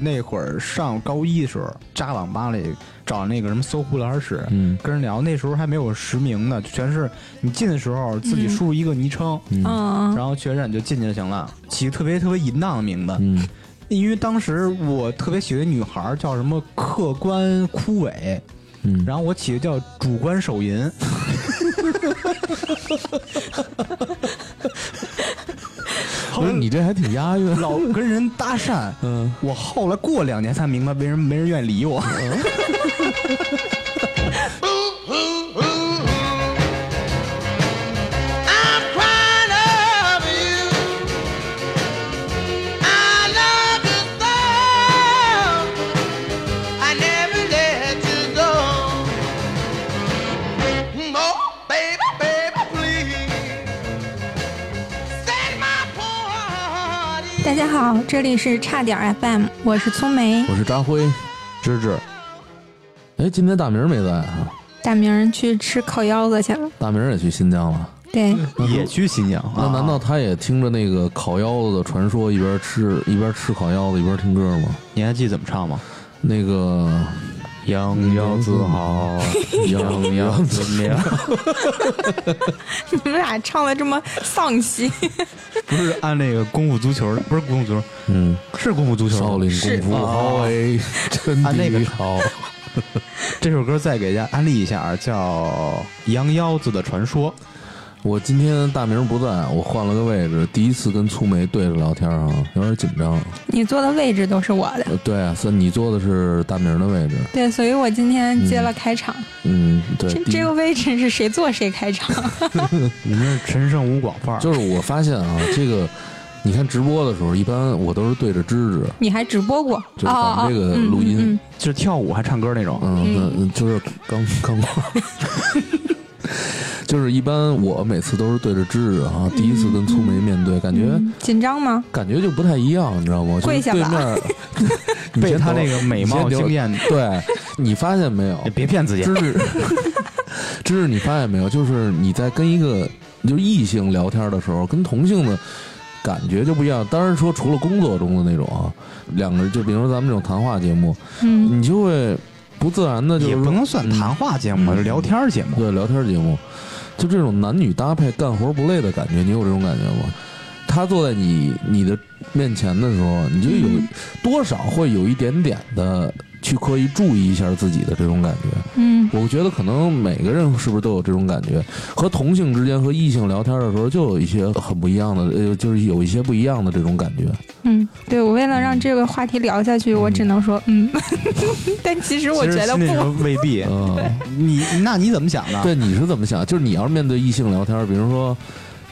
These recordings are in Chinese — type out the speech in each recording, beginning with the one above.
那会儿上高一的时候，扎网吧里找那个什么搜狐聊天室，嗯跟人聊。那时候还没有实名呢，全是你进的时候自己输入一个昵称，然后确认就进去就行了，起个特别特别淫荡的名字。嗯因为当时我特别喜欢女孩儿，叫什么客观枯萎，嗯，然后我起的叫主观手淫。不是你这还挺押韵。老跟人搭讪，嗯，我后来过两年才明白，为什么没人愿意理我。I'm 好，这里是差点 FM，我是聪梅。我是扎辉，芝芝。哎，今天大明没在啊？大明儿去吃烤腰子去了，大明也去新疆了。对，也去新疆那难道他也听着那个烤腰子的传说，一边吃一边吃烤腰子一边听歌吗？你还记得怎么唱吗？那个羊腰子好，羊腰子妙。你们俩唱的这么丧气，不是按那个功夫足球的，不是功夫足球，嗯，是功夫足球。少林是功夫好哎，真啊那个的好。这首歌再给大家安利一下，叫《羊腰子的传说》。我今天大明不在，我换了个位置，第一次跟粗眉对着聊天啊，有点紧张。你坐的位置都是我的，呃对啊，所以你坐的是大明的位置。对，所以我今天接了开场。嗯，对，这这个位置是谁坐谁开场？你们是陈胜吴广范儿，就是我发现啊，这个你看直播的时候，一般我都是对着芝芝，你还直播过？就咱们这个嗯录音嗯嗯就是跳舞还唱歌那种。嗯，嗯就是刚刚过。就是一般我每次都是对着芝芝啊，第一次跟粗眉面对，感觉、嗯紧张吗？感觉就不太一样，你知道吗？就是跪下面 你被他那个美貌惊艳，对你发现没有？别骗自己。芝芝，芝芝，你发现没有？就是你在跟一个就是异性聊天的时候，跟同性的感觉就不一样。当然说，除了工作中的那种啊，两个人就比如说咱们这种谈话节目，嗯，你就会不自然的，就是也不能算谈话节目，聊天节目。对聊天节目，就这种男女搭配干活不累的感觉，你有这种感觉吗？他坐在你你的面前的时候，你就有嗯多少会有一点点的去刻意注意一下自己的这种感觉。嗯，我觉得可能每个人是不是都有这种感觉？和同性之间和异性聊天的时候，就有一些很不一样的，呃，就是有一些不一样的这种感觉。嗯，对我为了让这个话题聊下去，我只能说嗯，但其实我觉得不，未必。嗯，你那你怎么想的？对，你是怎么想？就是你要是面对异性聊天，比如说，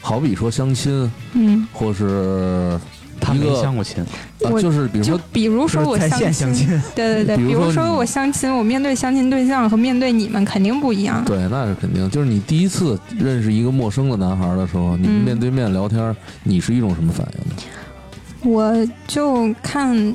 好比说相亲，嗯，或是他没一个相过亲，啊我就就是比如说，比如说我在相线相亲，对对对，比如说你比如说我相亲，我面对相亲对象和面对你们肯定不一样。对，那是肯定。就是你第一次认识一个陌生的男孩的时候，你们嗯面对面聊天，你是一种什么反应呢？我就看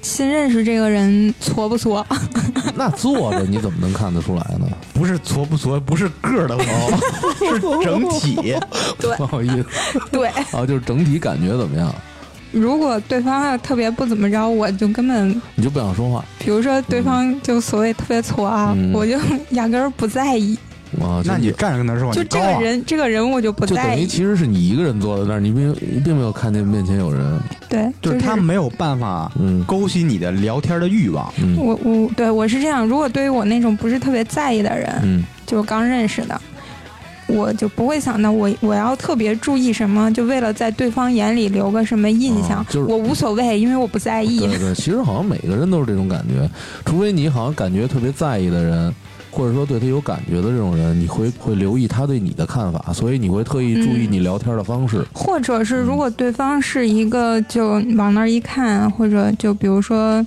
新认识这个人挫不挫，那坐着你怎么能看得出来呢？不是矬不矬，不是个儿的矬，是整体。对不好意思对。啊，就是整体感觉怎么样？如果对方要特别不怎么着，我就根本，你就不想说话比如说对方就所谓特别挫啊，嗯我就压根儿不在意。啊？那你站着跟他说，就你高啊这个人，这个人我就不就在意。等于其实是你一个人坐在那儿，你并并没有看见面前有人。对，就是他没有办法嗯勾起你的聊天的欲望。嗯我我对我是这样，如果对于我那种不是特别在意的人，嗯就刚认识的，我就不会想到我我要特别注意什么，就为了在对方眼里留个什么印象，啊就是我无所谓，因为我不在意。对对，其实好像每个人都是这种感觉，除非你好像感觉特别在意的人，或者说对他有感觉的这种人，你会会留意他对你的看法，所以你会特意注意嗯你聊天的方式。或者是如果对方是一个就往那儿一看，或者就比如说，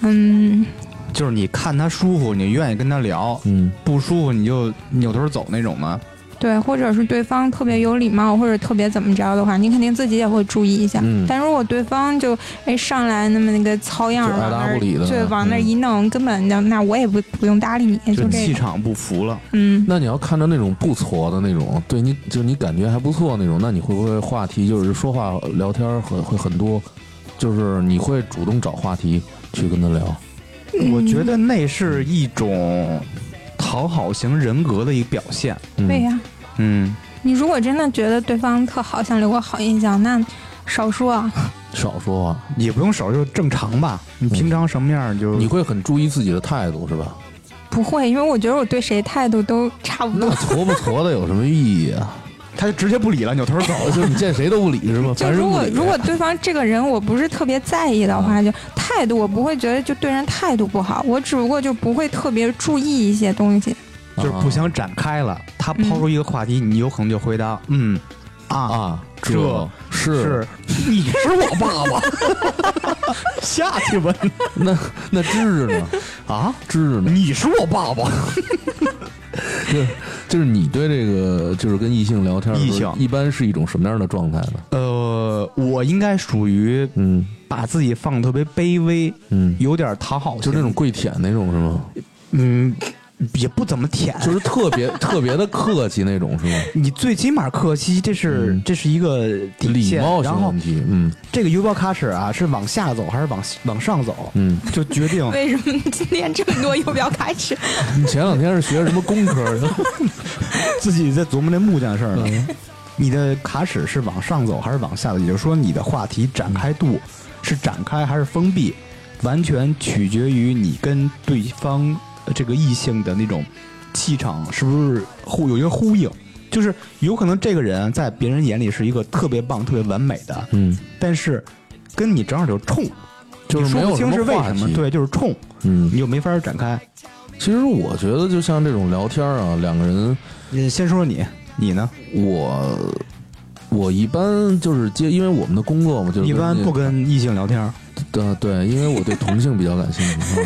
嗯，就是你看他舒服，你愿意跟他聊；嗯不舒服你就扭头走那种的。对，或者是对方特别有礼貌，或者特别怎么着的话，你肯定自己也会注意一下。嗯但如果对方就哎上来那么那个糙样儿就往那儿答不理的对往那儿嗯一弄，根本就那我也不不用搭理你，就就这个。气场不服了。嗯，那你要看着那种不挫的那种，对你就你感觉还不错那种，那你会不会话题就是说话聊天很会很多？就是你会主动找话题去跟他聊。我觉得那是一种讨好型人格的一个表现。嗯、对呀、嗯，你如果真的觉得对方特好，想留个好印象，那少说啊。少说啊，也不用少，就正常吧。你平常什么样就你会很注意自己的态度是吧？不会，因为我觉得我对谁态度都差不那多。挫不挫的有什么意义啊？他就直接不理了，扭头走。就是你见谁都不理是吗？就如果。如果对方这个人我不是特别在意的话，就态度我不会觉得就对人态度不好，我只不过就不会特别注意一些东西。就是不想展开了。他抛出一个话题，你有可能就回答嗯啊啊，这是是，你是我爸爸，下去吧那那芝芝呢？啊，芝芝呢？你是我爸爸。就是就是你对这个就是跟异性聊天异性一般是一种什么样的状态呢？呃，我应该属于嗯把自己放得特别卑微，嗯，有点讨好型，就那种跪舔那种是吗？嗯，也不怎么舔，就是特别 特别的客气那种是吗？你最起码客气，这是、嗯这是一个底礼线。貌然后性问题，嗯这个游标卡尺啊，是往下走还是往往上走，嗯。就决定 为什么今天这么多游标卡尺？你前两天是学什么工科的？自己在琢磨那木匠事儿呢。嗯你的卡尺是往上走还是往下走？也就是说，你的话题展开度是展开还是封闭，完全取决于你跟对方呃这个异性的那种气场是不是互有一个呼应。就是有可能这个人在别人眼里是一个特别棒、特别完美的，嗯，但是跟你正好就冲，就是说不清是为什么，对，就是冲，嗯你，就没法展开。其实我觉得就像这种聊天啊，两个人，你先说说你，你呢？我我一般就是接，因为我们的工作嘛，就是一般不跟跟异性聊天儿，对对，因为我对同性比较感兴趣。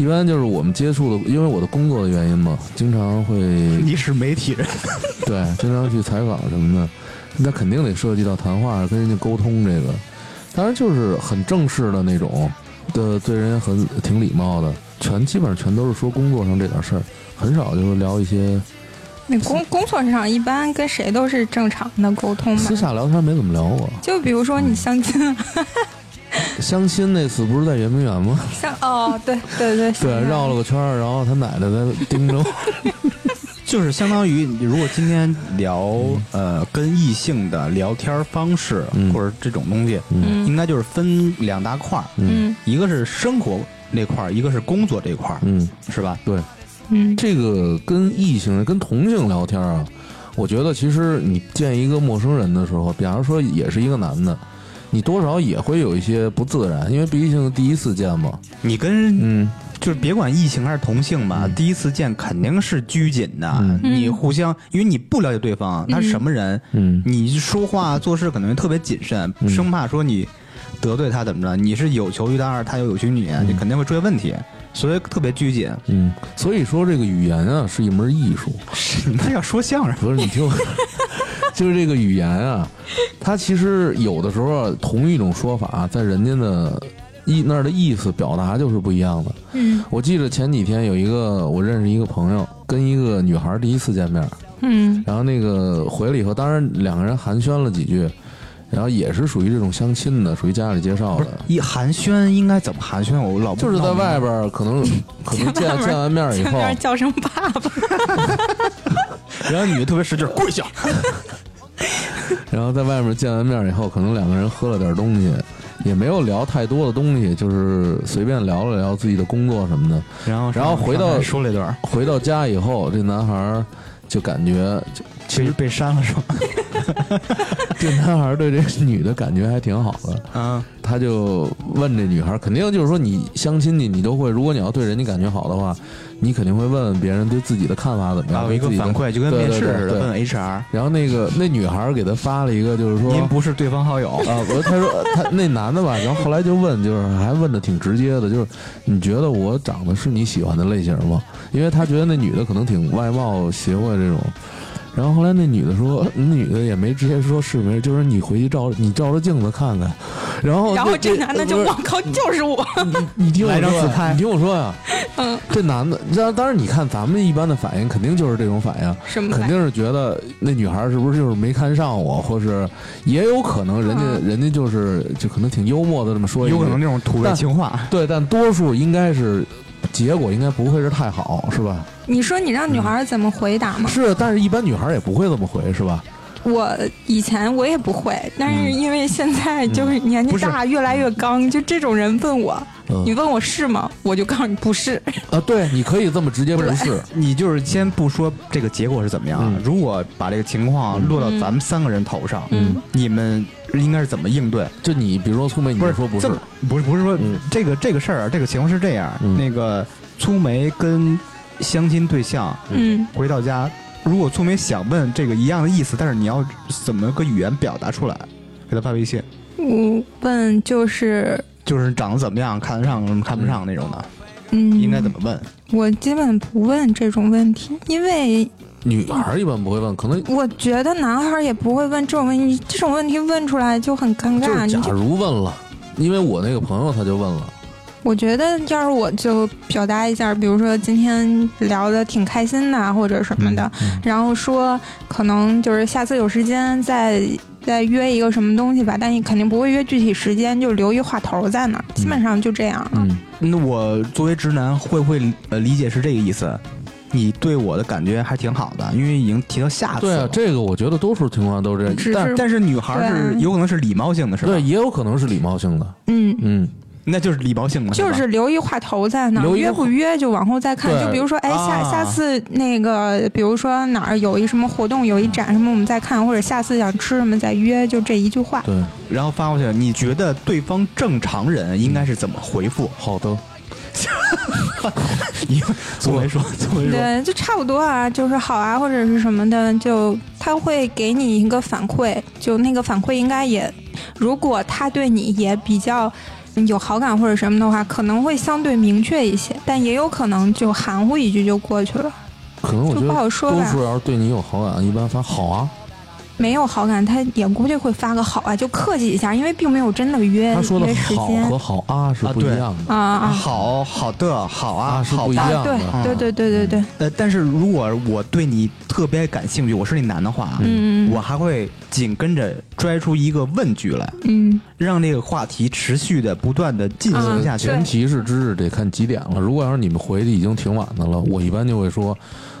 嗯一般就是我们接触的，因为我的工作的原因嘛，经常会 你是媒体人，对经常去采访什么的，那肯定得涉及到谈话，跟人家沟通这个。当然就是很正式的那种的，对人很挺礼貌的，全基本上全都是说工作上这点事儿，很少就是聊一些那工工作上一般跟谁都是正常的沟通嘛私。下聊天没怎么聊过。就比如说你相亲，啊 相亲那次不是在圆明园吗？相哦，对对对，对，绕了个圈儿，然后他奶奶在盯着我。就是相当于你如果今天聊呃跟异性的聊天方式、嗯。或者这种东西，嗯。应该就是分两大块儿，嗯。一个是生活那块儿，一个是工作这块儿，嗯，是吧？对，嗯。这个跟异性、跟同性聊天啊，我觉得其实你见一个陌生人的时候，比方说也是一个男的，你多少也会有一些不自然，因为毕竟第一次见嘛。你跟嗯。就是别管异性还是同性吧，嗯。第一次见肯定是拘谨的，嗯。你互相因为你不了解对方他是什么人，嗯。你说话做事可能特别谨慎，嗯。生怕说你得罪他怎么着，你是有求于他，他又有求于你，你肯定会出现问题，所以特别拘谨。嗯，所以说这个语言啊是一门艺术。你那要说相声，不是你听我，就是这个语言啊，它其实有的时候啊同一种说法，在人家的意那儿的意思表达就是不一样的。嗯我记得前几天有一个我认识一个朋友，跟一个女孩第一次见面，嗯然后那个回来以后，当然两个人寒暄了几句，然后也是属于这种相亲的，属于家里介绍的。一寒暄应该怎么寒暄？我老不就是 在外边可能可能见见完面以后，面叫声爸爸，然后女的特别使劲跪下，然后在外面见完面以后，可能两个人喝了点东西，也没有聊太多的东西，就是随便聊了聊自己的工作什么的。然后然后回到说了一段，回到家以后，这男孩就感觉，就其实被删了是吧？这男孩儿对这女的感觉还挺好的。啊，他就问这女孩儿，肯定就是说你相亲去，你都会，如果你要对人家感觉好的话，你肯定会问问别人对自己的看法怎么样，还有一个反馈，就跟对面试似的，问 HR，然后那个那女孩儿给他发了一个，就是说您不是对方好友，啊，不是，他说他那男的吧，然后后来就问，就是还问的挺直接的，就是你觉得我长得是你喜欢的类型吗？因为他觉得那女的可能挺外貌协会这种，然后后来那女的说，那女的也没直接说是没是，就是你回去照你照着镜子看看。然后然后这男的就我靠，就是我，你你听我说你听我说呀，嗯，这男的，当当然你看咱们一般的反应肯定就是这种反应，什么肯定是觉得那女孩是不是就是没看上我，或是也有可能人家、嗯。人家就是就可能挺幽默的这么说一句，有可能那种土味情话。对，但多数应该是结果应该不会是太好，是吧？你说你让女孩怎么回答吗？是，但是一般女孩也不会这么回，是吧？我以前我也不会，但是因为现在就是年纪大，越来越刚，就这种人问我，嗯你问我是吗？我就告诉你不是。啊，对，你可以这么直接不是，你就是先不说这个结果是怎么样，嗯如果把这个情况落到咱们三个人头上，嗯你们应该是怎么应对？就你比如说粗眉，你不是说不是。这，么不是不是说、嗯。这个这个事儿啊，这个情况是这样，嗯。那个粗眉跟相亲对象嗯。回到家，如果粗眉想问这个一样的意思，但是你要怎么个语言表达出来，给他发微信，我问就是就是长得怎么样，看得上什么看不上那种的，嗯，应该怎么问？我基本不问这种问题，因为女孩一般不会问，可能我觉得男孩也不会问这种问题，这种问题问出来就很尴尬。就假如问了，因为我那个朋友他就问了，我觉得要是我就表达一下，比如说今天聊的挺开心的，或者什么的，嗯然后说可能就是下次有时间再再约一个什么东西吧，但你肯定不会约具体时间，就留一话头在那儿，基本上就这样了。嗯，那我作为直男会不会呃理解是这个意思？你对我的感觉还挺好的，因为已经提到下次了。对啊，这个我觉得多数情况都是这样，但是但是女孩是对有可能是礼貌性的，是吧？对，也有可能是礼貌性的，嗯，嗯，那就是礼貌性的，就是留一话头在那儿，约不约就往后再看。就比如说，哎，下啊下次那个，比如说哪儿有一什么活动，有一展什么，我们再看，或者下次想吃什么再约，就这一句话。对，然后发过去，你觉得对方正常人应该是怎么回复？好的，你宋梅说，宋梅说，对，就差不多啊，就是好啊，或者是什么的，就他会给你一个反馈，就那个反馈应该也，如果他对你也比较有好感或者什么的话，可能会相对明确一些，但也有可能就含糊一句就过去了。可能我觉就不好得说吧多数要是对你有好感，一般发好啊，没有好感，他也估计会发个好啊，就客气一下，因为并没有真的约他说的好和好啊是不一样的，啊啊。好好的好啊，啊是不一样的。对对对对对，呃，但是如果我对你特别感兴趣，我是那男的话，嗯我还会紧跟着拽出一个问句来，嗯。让这个话题持续的不断的进行下去。前提是知识得看几点了。如果要是你们回去已经挺晚的了，我一般就会说，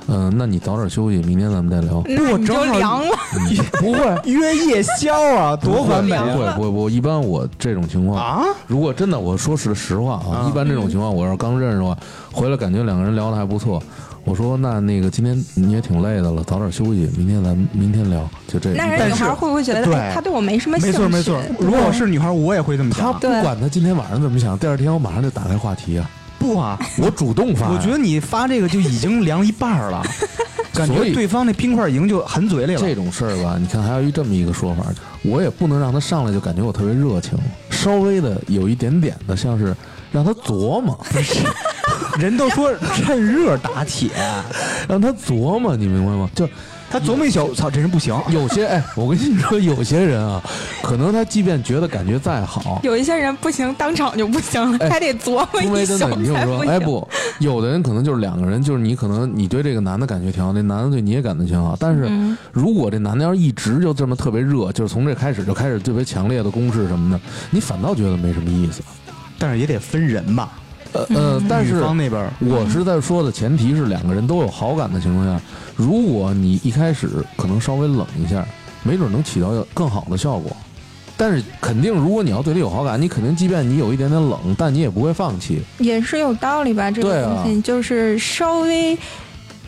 嗯、那你早点休息，明天咱们再聊。那你就正好凉了。不会，约夜宵啊，多完美不会啊！不会不会，一般我这种情况啊，如果真的我说是实话啊，啊一般这种情况，我要是刚认识的话，回来感觉两个人聊的还不错，我说那那个今天你也挺累的了，早点休息，明天咱们明天聊，就这样。那人女但是孩会不会觉得，对哎，他对我没什么兴趣？没错没错。如果我是女孩，我也会这么他想。不管他今天晚上怎么想，第二天我马上就打开话题啊，不啊，我主动发。我觉得你发这个就已经凉一半儿了，感觉对方那冰块已经就含嘴里了。这种事儿吧，你看还有一这么一个说法，我也不能让他上来就感觉我特别热情，稍微的有一点点的像是让他琢磨，人都说趁热打铁，让他琢磨，你明白吗？就他琢磨一宿，操，这人不行。有些哎，我跟你说，有些人啊，可能他即便觉得感觉再好，有一些人不行，当场就不行了，哎还得琢磨一宿因为真的，你听我说。哎不，有的人可能就是两个人，就是你可能你对这个男的感觉挺好，那男的对你也感觉挺好，但是嗯如果这男的要是一直就这么特别热，就是从这开始就开始特别强烈的攻势什么的，你反倒觉得没什么意思。但是也得分人吧。呃呃，但是方那边我是在说的前提是两个人都有好感的情况下，如果你一开始可能稍微冷一下，没准能起到更好的效果。但是肯定，如果你要对他有好感，你肯定即便你有一点点冷，但你也不会放弃，也是有道理吧？这个东西就是稍微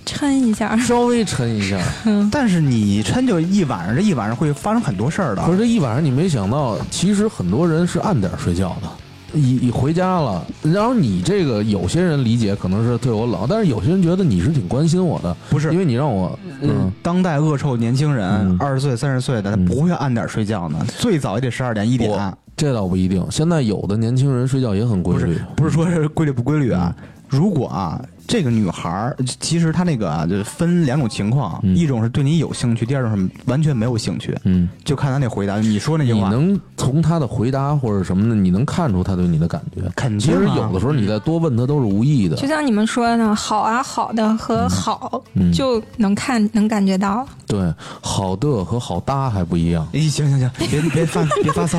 抻一下。稍微抻一下。但是你抻就一晚上，这一晚上会发生很多事儿的。可是这一晚上你没想到，其实很多人是按点儿睡觉的。一一回家了，然后你这个有些人理解可能是对我冷，但是有些人觉得你是挺关心我的，不是因为你让我嗯嗯，当代恶臭年轻人嗯，二十岁、三十岁的，他嗯不会按点睡觉呢，最早也得十二点一点。这倒不一定。现在有的年轻人睡觉也很规不是律，不是说是规律不规律啊？如果啊，这个女孩儿其实她那个啊，就是分两种情况，嗯一种是对你有兴趣，第二种是完全没有兴趣，嗯，就看她那回答。你说那句话，你能从她的回答或者什么的，你能看出她对你的感觉。肯定其实啊有的时候你再多问她都是无意的。就像你们说的，好啊，好的和好、嗯就能看能感觉到。对，好的和好搭还不一样。哎，行行行，别别发别发骚，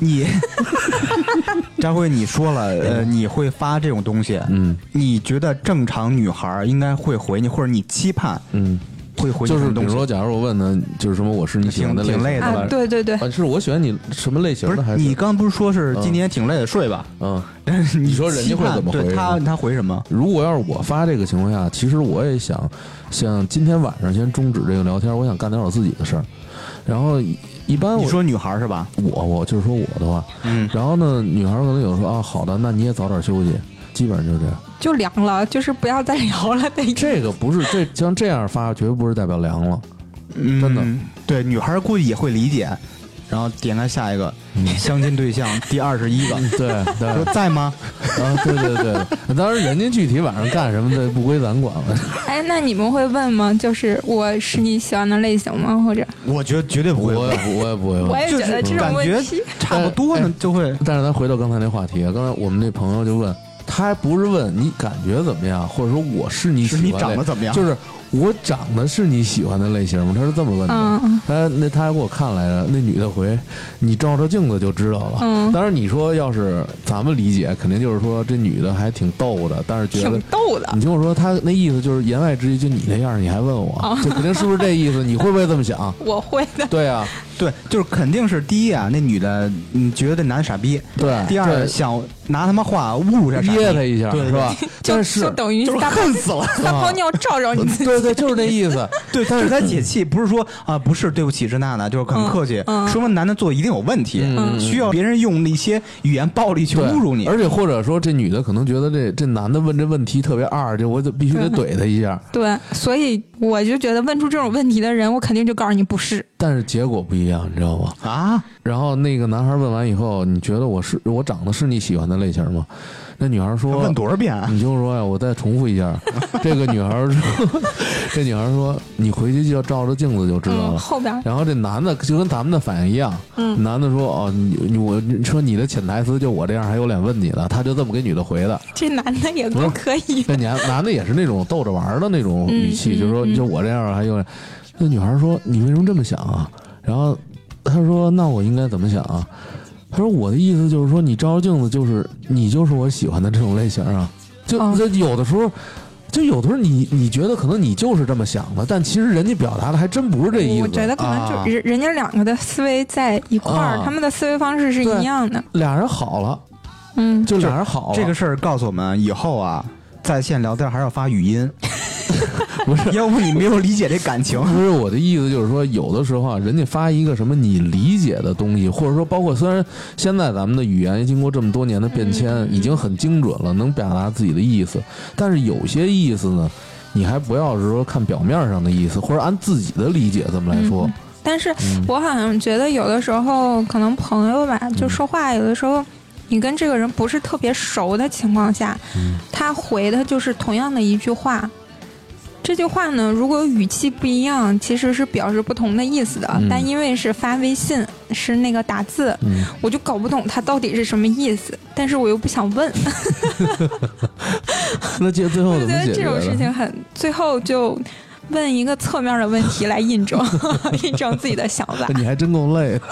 你 张辉，你说了，呃，你会发这种东西，嗯你觉得正常女孩儿应该会回你，或者你期盼嗯，会回你就是什么东西？比如说，假如我问他，就是什么我是你喜欢的类型挺挺累的啊，对对对，啊，是我喜欢你什么类型的，还是你刚不是说是嗯今天挺累的睡吧？嗯。但是你说人家会怎么回对他他回什么？如果要是我发这个情况下，其实我也想，像今天晚上先终止这个聊天，我想干点我自己的事儿。然后一一般我你说女孩儿是吧？我我就是说我的话，嗯，然后呢，女孩可能有时候啊，好的，那你也早点休息，基本上就这样。就凉了，就是不要再聊了的意思。这个不是这像这样发，绝对不是代表凉了。嗯真的对，女孩儿估计也会理解。然后点开下一个相亲对象第二十一个，对对说在吗？啊，对对对，当然人家具体晚上干什么的不归咱管了。哎，那你们会问吗？就是我是你喜欢的类型吗？或者我觉得绝对不会问，我也不我也不会问。我也觉得这种感觉问题，差不多呢，就会但是咱回到刚才那话题，刚才我们那朋友就问，他还不是问你感觉怎么样，或者说我是你喜欢是你类长得怎么样？就是我长得是你喜欢的类型吗？他是这么问的。嗯他那他还给我看来着，那女的回你照照镜子就知道了。嗯，当然你说要是咱们理解，肯定就是说这女的还挺逗的，但是觉得挺逗的你。听我说，他那意思就是言外之意，就你那样，你还问我，哦就肯定是不是这意思？你会不会这么想？我会的，对啊，对，就是肯定是第一啊，那女的你觉得这男的傻逼，对。第二想拿他妈话侮辱这傻逼，噎他一下，对是吧？就但是就等于就是大恨死了。撒泡尿照照你自己。对对，就是那意思。对，但是他解气，不是说啊，不是对不起这那的，就是很客气，说明男的做的一定有问题，嗯需要别人用一些语言暴力去侮辱你。而且或者说这女的可能觉得这这男的问这问题特别二，就我得必须得怼他一下，对，所以我就觉得问出这种问题的人，我肯定就告诉你不是。但是结果不一样，你知道吗？啊，然后那个男孩问完以后，你觉得我是我长得是你喜欢的类型吗？那女孩说问多少遍啊？你听我说呀，我再重复一下，这个女孩说，这女孩说，你回去就要照着镜子就知道嗯，了。后边然后这男的就跟咱们的反应一样，嗯男的说哦，你你我你说你的潜台词就我这样还有脸问你呢，他就这么给女的回的。这男的也够可以的。那男男的也是那种逗着玩的那种语气，嗯就是说嗯就我这样还有脸。那女孩说你为什么这么想啊？然后他说那我应该怎么想啊？他说我的意思就是说你照照镜子就是你就是我喜欢的这种类型啊。就哦就有的时候。就有的时候你你觉得可能你就是这么想的，但其实人家表达的还真不是这意思。我觉得可能啊就人人家两个的思维在一块儿，啊他们的思维方式是一样的。俩人好了，嗯，就俩人好了。这个事儿告诉我们，以后啊，在线聊天还是要发语音，不是，要不你没有理解这感情。不是我的意思，就是说，有的时候啊，人家发一个什么你理解的东西，或者说包括虽然现在咱们的语言经过这么多年的变迁，已经很精准了，能表达自己的意思，但是有些意思呢，你还不要是说看表面上的意思，或者按自己的理解这么来说嗯。但是嗯我好像觉得有的时候可能朋友吧，就说话有的时候。你跟这个人不是特别熟的情况下，嗯他回的就是同样的一句话，这句话呢，如果语气不一样，其实是表示不同的意思的。嗯但因为是发微信，是那个打字，嗯，我就搞不懂他到底是什么意思，但是我又不想问，那这最后我觉得这种事？情很，最后就问一个侧面的问题来印证 印证自己的想法。你还真够累的。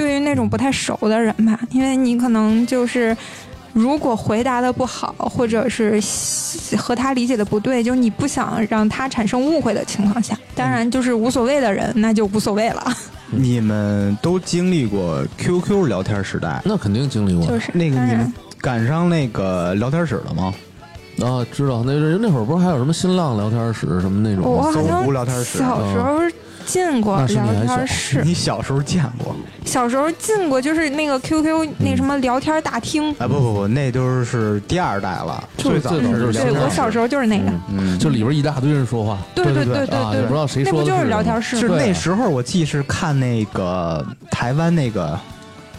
对于那种不太熟的人吧，因为你可能就是。如果回答的不好，或者是和他理解的不对，就你不想让他产生误会的情况下，当然就是无所谓的人，那就无所谓了。你们都经历过 QQ 聊天时代，那肯定经历过就是那个你们赶上那个聊天室了吗？啊，知道那那会儿不是还有什么新浪聊天室什么那种？搜狐聊天室小时候进过聊天室，你小时候见过？小时候进过，就是那个 QQ 那什么聊天大厅。哎，不不不，那都是第二代了，就是最早就是对我小时候就是那个，嗯，就里边一大堆人说话，对对对对对不知道谁那不就是聊天室。吗？是那时候我记是看那个台湾那个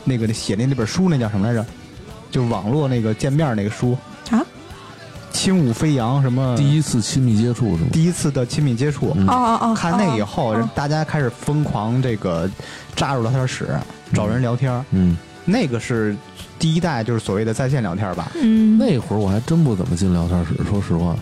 那个写那那本书，那叫什么来着？就网络那个见面那个书。啊，轻舞飞扬什么第一次亲密接触是吗？第一次的亲密接触。嗯哦哦哦，看那以后，大家开始疯狂这个扎入聊天室，找人聊天。嗯，那个是第一代，就是所谓的在线聊天吧。嗯，那会儿我还真不怎么进聊天室，说实话。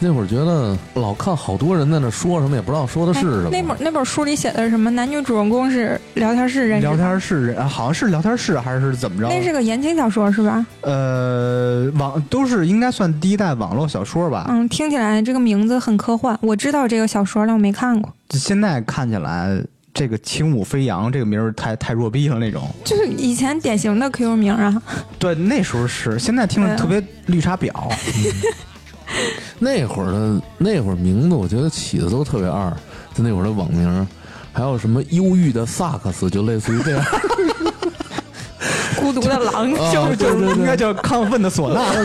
那会儿觉得老看好多人在那说什么，也不知道说的是什么。哎那本那本书里写的是什么？男女主人公是聊天室认识，聊天室人好像是聊天室还是怎么着？那是个言情小说是吧？呃，网都是应该算第一代网络小说吧。嗯，听起来这个名字很科幻。我知道这个小说，但我没看过。现在看起来，这个轻舞飞扬这个名儿太太弱逼了那种。就是以前典型的 QQ 名啊，对，那时候是，现在听着特别绿茶婊。那会儿的那会儿名字，我觉得起的都特别二，就那会儿的网名，还有什么忧郁的萨克斯，就类似于这样。孤独的狼，啊就就应该叫亢奋的唢呐。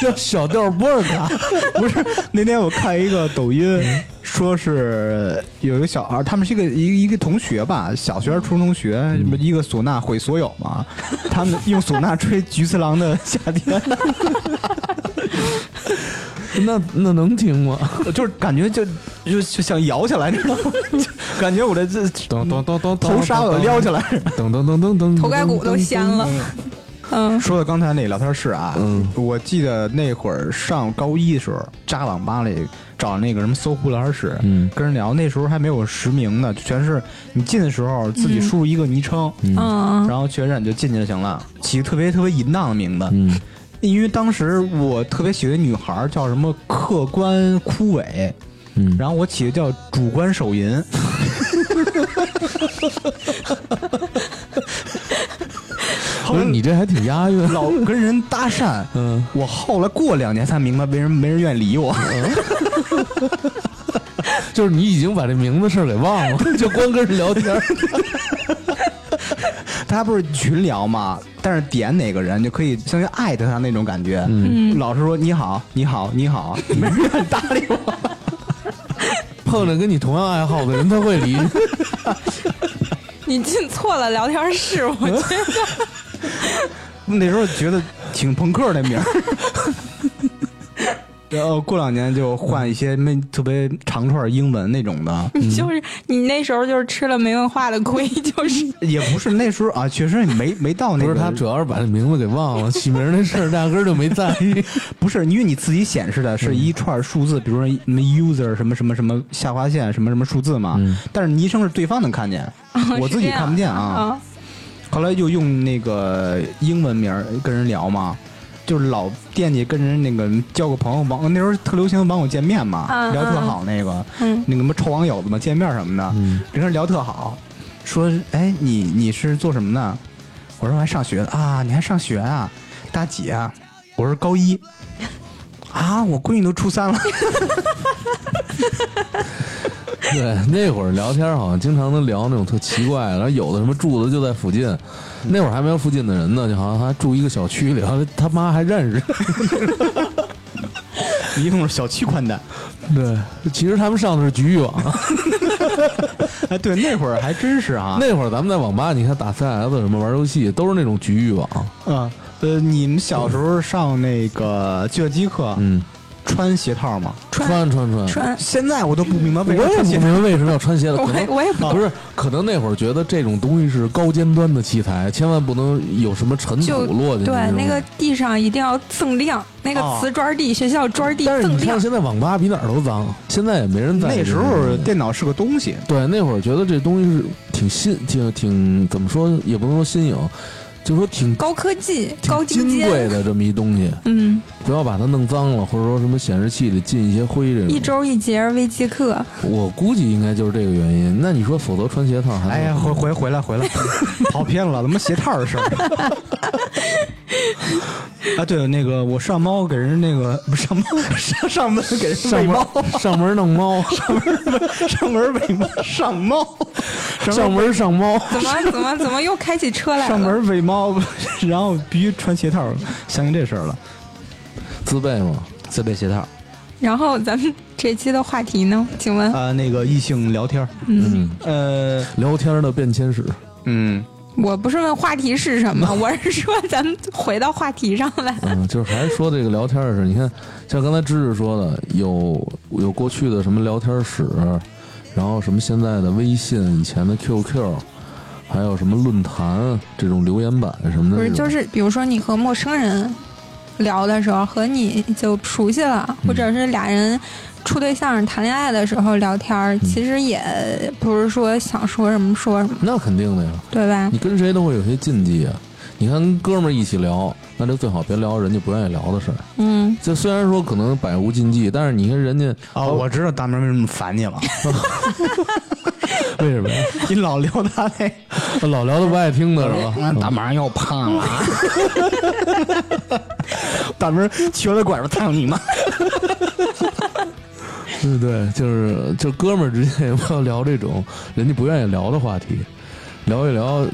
叫小调波尔卡。不是，那天我看一个抖音，说是有一个小孩，他们是一个一个一个同学吧，小学还是初中同学，什么一个唢呐毁所有嘛，他们用唢呐吹菊次郎的夏天，那那能听吗？就是感觉就就就想摇起来，你知道吗？就感觉我这这噔噔噔噔，头纱我要撩起来。噔噔噔噔噔，头盖骨都掀了。嗯，说到刚才那聊天室啊，嗯。我记得那会儿上高一的时候，扎网吧里找那个什么搜狐聊天室，嗯。跟人聊。那时候还没有实名呢，全是你进的时候自己输入一个昵称，嗯，然后确认你就进去就行了，起个特别特别淫荡的名字。嗯。因为当时我特别喜欢女孩叫什么客观枯萎，嗯，然后我起的叫主观手淫。不是你这还挺押韵。老跟人搭讪，嗯，我后来过两年才明白，为什么没人愿意理我。就是你已经把这名字事儿给忘了，就光跟人聊天儿。他不是群聊嘛，但是点哪个人就可以相当于艾特他那种感觉。嗯，老是说你好，你好，你好，没人愿意搭理我。碰着跟你同样爱好的人，他会理你。你进错了聊天室，我觉得。那时候觉得挺朋克那名儿。然后过两年就换一些没特别长串英文那种的，就是你那时候就是吃了没文化的亏，就是也不是那时候啊，确实也没没到那个。不是他主要是把这名字给忘了，起名儿那事儿压根儿就没在意。不是因为你自己显示的是一串数字，比如说什么 user 什么什么什么下划线什么什么数字嘛，嗯但是昵称是对方能看见，我自己看不见啊。啊。后来就用那个英文名跟人聊嘛，就是老惦记跟人那个交个朋友网，那时候特流行网友见面嘛，嗯聊特好那个，嗯那个什么臭网友子嘛，见面什么的，嗯跟人聊特好，说哎你你是做什么的？我说我还上学呢啊，你还上学啊，大几啊？我说高一。啊，我闺女都初三了。对，那会儿聊天好像经常能聊那种特奇怪，然后有的什么住的就在附近，那会儿还没有附近的人呢，就好像还住一个小区里，然后他妈还认识。一共是小区宽带。对，其实他们上的是局域网。哎，对，那会儿还真是啊。那会儿咱们在网吧，你看打 CS 什么玩游戏，都是那种局域网。嗯，呃，你们小时候上那个计算机课，嗯，穿鞋套吗？穿穿穿。穿，现在我都不明白为我也不什么穿鞋套。明白为什么要穿鞋的，可我也能我也不不是，可能那会儿觉得这种东西是高尖端的器材，千万不能有什么尘土落进去。对那个地上一定要锃亮，那个哦瓷砖地，学校砖地但是你看锃亮。现在网吧比哪儿都脏，现在也没人在那时候电脑是个东西，对那会儿觉得这东西是挺新，挺挺怎么说，也不能说新颖，就说挺高科技、高挺精贵的这么一东西，嗯，不要把它弄脏了，或者说什么显示器里进一些灰这种。一周一节微机课，我估计应该就是这个原因。那你说，否则穿鞋套还哎呀，回回回来回来，跑偏了，怎么鞋套的事儿？啊，对，那个我上猫给人那个不上猫上上门给人喂上猫，上门弄猫，上门上门喂猫，上猫，上门上猫。怎么怎么怎么又开起车来了？上门喂猫，然后必须穿鞋套，想起这事儿了。自备吗？自备鞋套然后咱们这期的话题呢？请问，啊，那个异性聊天儿，嗯，嗯，呃，聊天的变迁史。嗯，我不是问话题是什么，我是说咱们回到话题上来。嗯，就是还是说这个聊天的事。你看，像刚才芝芝说的，有有过去的什么聊天史，然后什么现在的微信，以前的 QQ，还有什么论坛这种留言板什么的不是，就是比如说你和陌生人聊的时候，和你就熟悉了，或者是俩人处对象、谈恋爱的时候聊天儿，其实也不是说想说什么说什么，那肯定的呀，对吧你？跟谁都会有些禁忌啊。你看跟哥们儿一起聊，那就最好别聊人家不愿意聊的事儿。嗯，这虽然说可能百无禁忌，但是你看人家哦，我知道大明为什么烦你了，为什么？呀？你老聊他那，老聊他不爱听的是吧？嗯。大明又胖了，大明 瘸了拐着烫你吗？对对，就是就哥们儿之间也不要聊这种人家不愿意聊的话题，聊一聊，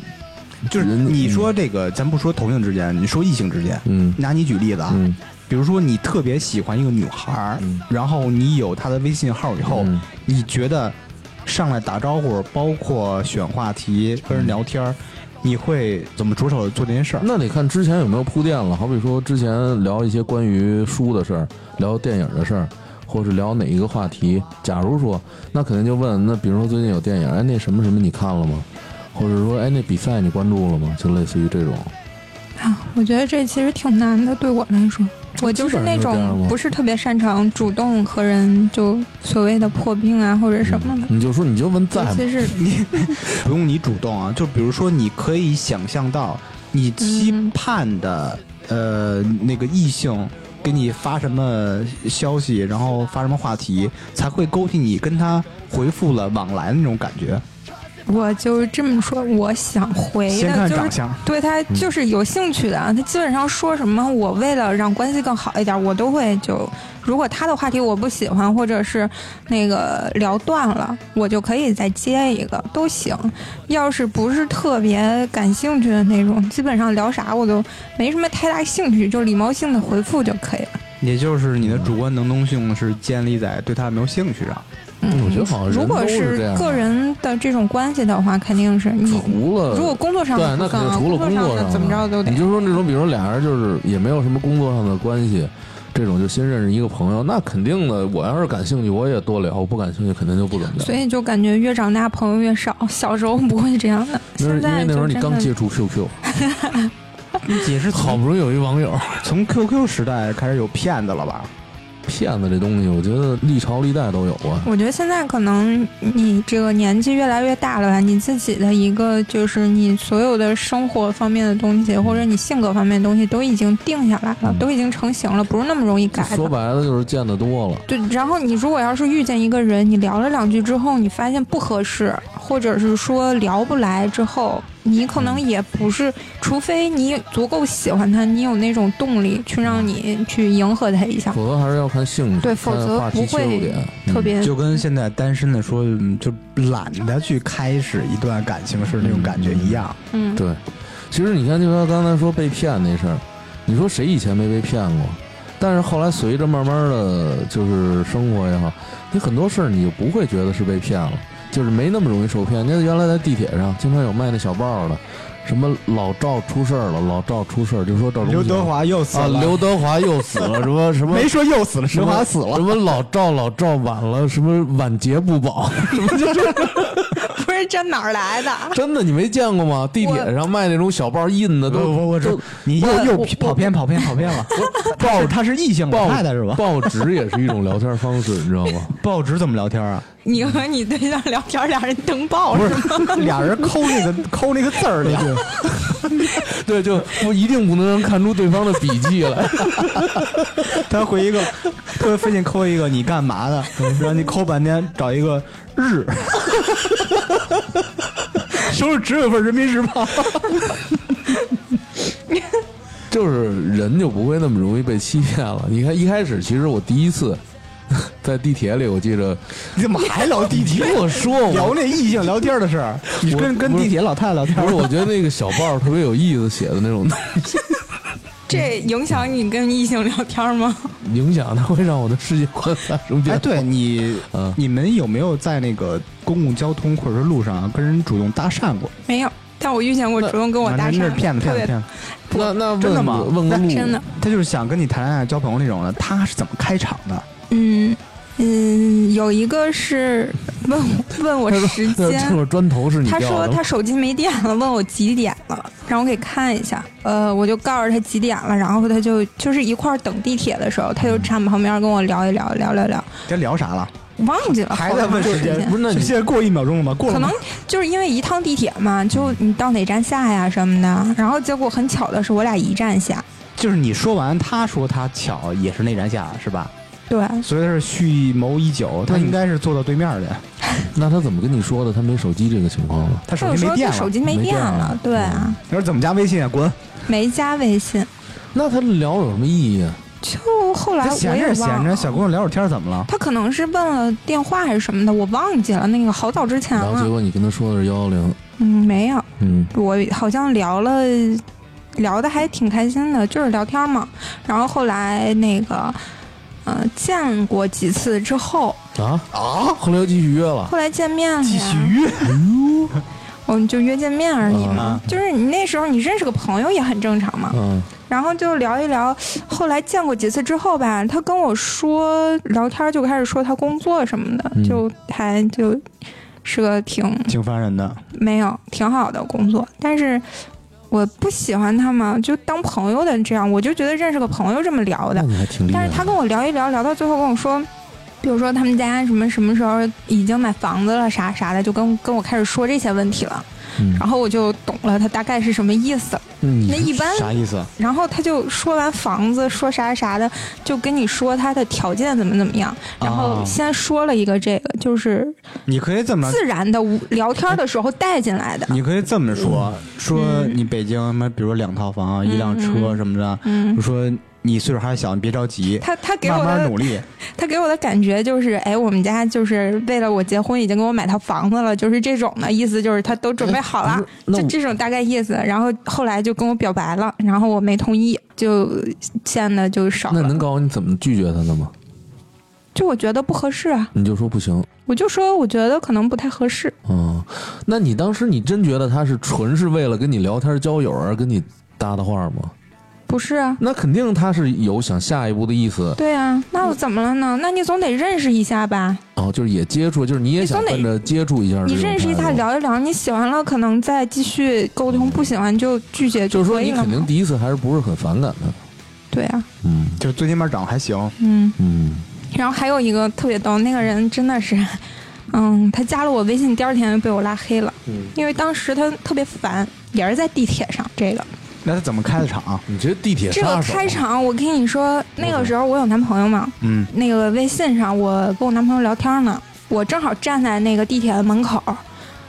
就是你说这个，咱不说同性之间，你说异性之间，嗯。拿你举例子啊，嗯。比如说你特别喜欢一个女孩儿，嗯。然后你有她的微信号以后，嗯。你觉得上来打招呼，包括选话题、跟人聊天儿，你会怎么着手做这件事儿？那得看之前有没有铺垫了。好比说之前聊一些关于书的事儿，聊电影的事儿，或是聊哪一个话题。假如说，那肯定就问，那比如说最近有电影，哎，那什么什么你看了吗？或者说，哎，那比赛你关注了吗？就类似于这种。啊，我觉得这其实挺难的，对我来说，我就是那种不是特别擅长主动和人就所谓的破冰啊或者什么的，你就说你就问在吗？尤其是 不用你主动啊，就比如说你可以想象到你期盼的、呃那个异性给你发什么消息，然后发什么话题，才会勾起你跟他回复了往来的那种感觉。我就这么说，我想回的就是对他就是有兴趣的，他基本上说什么，我为了让关系更好一点，我都会就，如果他的话题我不喜欢，或者是那个聊断了，我就可以再接一个都行。要是不是特别感兴趣的那种，基本上聊啥我都没什么太大兴趣，就礼貌性的回复就可以了。也就是你的主观能动性是建立在对他有没有兴趣上。嗯，我觉得好像人如果是个人的这种关系的话，肯定是你。除了如果工作上对，那肯定除了工作上怎么着都得你就说那种，比如说俩人就是也没有什么工作上的关系，这种就新认识一个朋友，那肯定的。我要是感兴趣，我也多聊；我不感兴趣，肯定就不怎么聊。所以就感觉越长大朋友越少，小时候不会这样的。那是因为现在那时候你刚接触 QQ，你解释好不容易有一网友从 QQ 时代开始有骗子了吧？骗子这东西，我觉得历朝历代都有啊。我觉得现在可能你这个年纪越来越大了吧，你自己的一个就是你所有的生活方面的东西，或者你性格方面的东西都已经定下来了，嗯都已经成型了，不是那么容易改的。说白了就是见得多了，对，然后你如果要是遇见一个人，你聊了两句之后，你发现不合适，或者是说聊不来之后，你可能也不是，除非你足够喜欢他，你有那种动力去让你去迎合他一下，否则还是要看兴趣，对，否则不会点。特别就跟现在单身的说，嗯就懒得去开始一段感情是那种感觉一样。嗯，对，其实你看，就像刚才说被骗那事儿，你说谁以前没被骗过？但是后来随着慢慢的就是生活也好，你很多事儿你就不会觉得是被骗了，就是没那么容易受骗。你看原来在地铁上经常有卖那小报的，什么老赵出事儿了，老赵出事儿，就说赵忠刘德华又死啊，了，刘德华又死了，什么 什么没说又死了，刘德华死了什。么老赵老赵晚了，什么晚节不保，什么就是 不是这哪儿来的？真的，你没见过吗？地铁上卖那种小报印的都我我这你又又跑偏跑偏跑偏了。报它是异性老报太太是吧？报纸也是一种聊天方式，你知道吗？报纸怎么聊天啊？你和你对象聊天，俩人登报不是吗？俩人抠那个抠那个字儿聊，对，就不一定不能让看出对方的笔记来。他回一个特别费劲抠一个你干嘛的，然后你抠半天找一个日，手里只有一份人民日报。就是人就不会那么容易被欺骗了。你看一开始，其实我第一次 在地铁里，我记着 你怎么还聊地铁？听我说，聊我那异性聊天的事儿，你跟跟地铁老太太聊天不是，我觉得那个小报特别有意思，写的那种东西这影响你跟异性聊天吗？影响，它会让我的世界观发生变哎，对你，嗯你们有没有在那个公共交通或者是路上跟人主动搭讪过？没有，但我遇见过主动跟我搭讪那是骗子骗子骗子，那那问真的吗问个路，真的。他就是想跟你谈恋爱、交朋友那种的。他是怎么开场的？嗯嗯，有一个是问我 问我时这间，砖头是你他说他手机没电了，问我几点了，让我给看一下。呃，我就告诉他几点了，然后他就就是一块儿等地铁的时候，他就站旁边跟我聊一聊，聊聊聊，这聊啥了？忘记了，还在问时时间？不是那你现在过一秒钟了吗？过了可能就是因为一趟地铁嘛，就你到哪站下呀什么的，然后结果很巧的是我俩一站下，就是你说完，他说他巧也是那站下是吧？对，所以他是蓄谋已久，他应该是坐到对面的。那他怎么跟你说的？他没手机这个情况吗？他手机没电了，手机没没电了电了，对啊，他说怎么加微信啊？滚！没加微信。那他聊有什么意义啊？就后来我他闲也着闲着，小姑娘聊会儿天怎么了？他可能是问了电话还是什么的，我忘记了，那个好早之前了。然后结果你跟他说的是幺幺零，嗯，没有，嗯，我好像聊了，聊的还挺开心的，就是聊天嘛。然后后来那个，呃，见过几次之后，啊？啊，后来又继续约了，后来见面了继，续约，我们就约见面而已嘛。啊。就是你那时候你认识个朋友也很正常嘛。嗯，然后就聊一聊，后来见过几次之后吧，他跟我说聊天就开始说他工作什么的，嗯。就还就是个挺挺烦人的。没有挺好的工作，但是我不喜欢他嘛，就当朋友的这样，我就觉得认识个朋友这么聊的。但是他跟我聊一聊，聊到最后跟我说，比如说他们家什么什么时候已经买房子了啥啥的，就跟跟我开始说这些问题了，嗯，然后我就懂了他大概是什么意思。嗯。那一般啥意思？然后他就说完房子，说啥啥的，就跟你说他的条件怎么怎么样，然后哦先说了一个这个，就是你可以这么，自然的无聊天的时候带进来的。你可以这么说，说嗯你北京什么，比如说两套房、一辆车什么的，嗯。就，说你岁数还小，你别着急，他他给我的慢努力。他给我的感觉就是，哎，我们家就是为了我结婚已经给我买套房子了，就是这种的意思，就是他都准备好了就这种大概意思。然后后来就跟我表白了，然后我没同意，就见的就少了。那能告诉你怎么拒绝他的吗？就我觉得不合适啊，你就说不行。我就说我觉得可能不太合适。嗯，那你当时你真觉得他是纯是为了跟你聊天交友而跟你搭的话吗？不是啊，那肯定他是有想下一步的意思对啊，那我怎么了呢？那你总得认识一下吧？哦，就是也接触，就是你也想跟着接触一下。你认识一下，，聊一聊，你喜欢了可能再继续沟通，不喜欢就拒绝就是说可以了你肯定。第一次还是不是很反感的。对啊，嗯就最起码长得还行，嗯。嗯，然后还有一个特别逗，那个人真的是，嗯，他加了我微信，第二天就被我拉黑了，嗯因为当时他特别烦，也是在地铁上。这个那他怎么开的场？你觉得地铁这个开场，我跟你说，那个时候我有男朋友嘛，嗯，那个微信上我跟我男朋友聊天呢，我正好站在那个地铁的门口，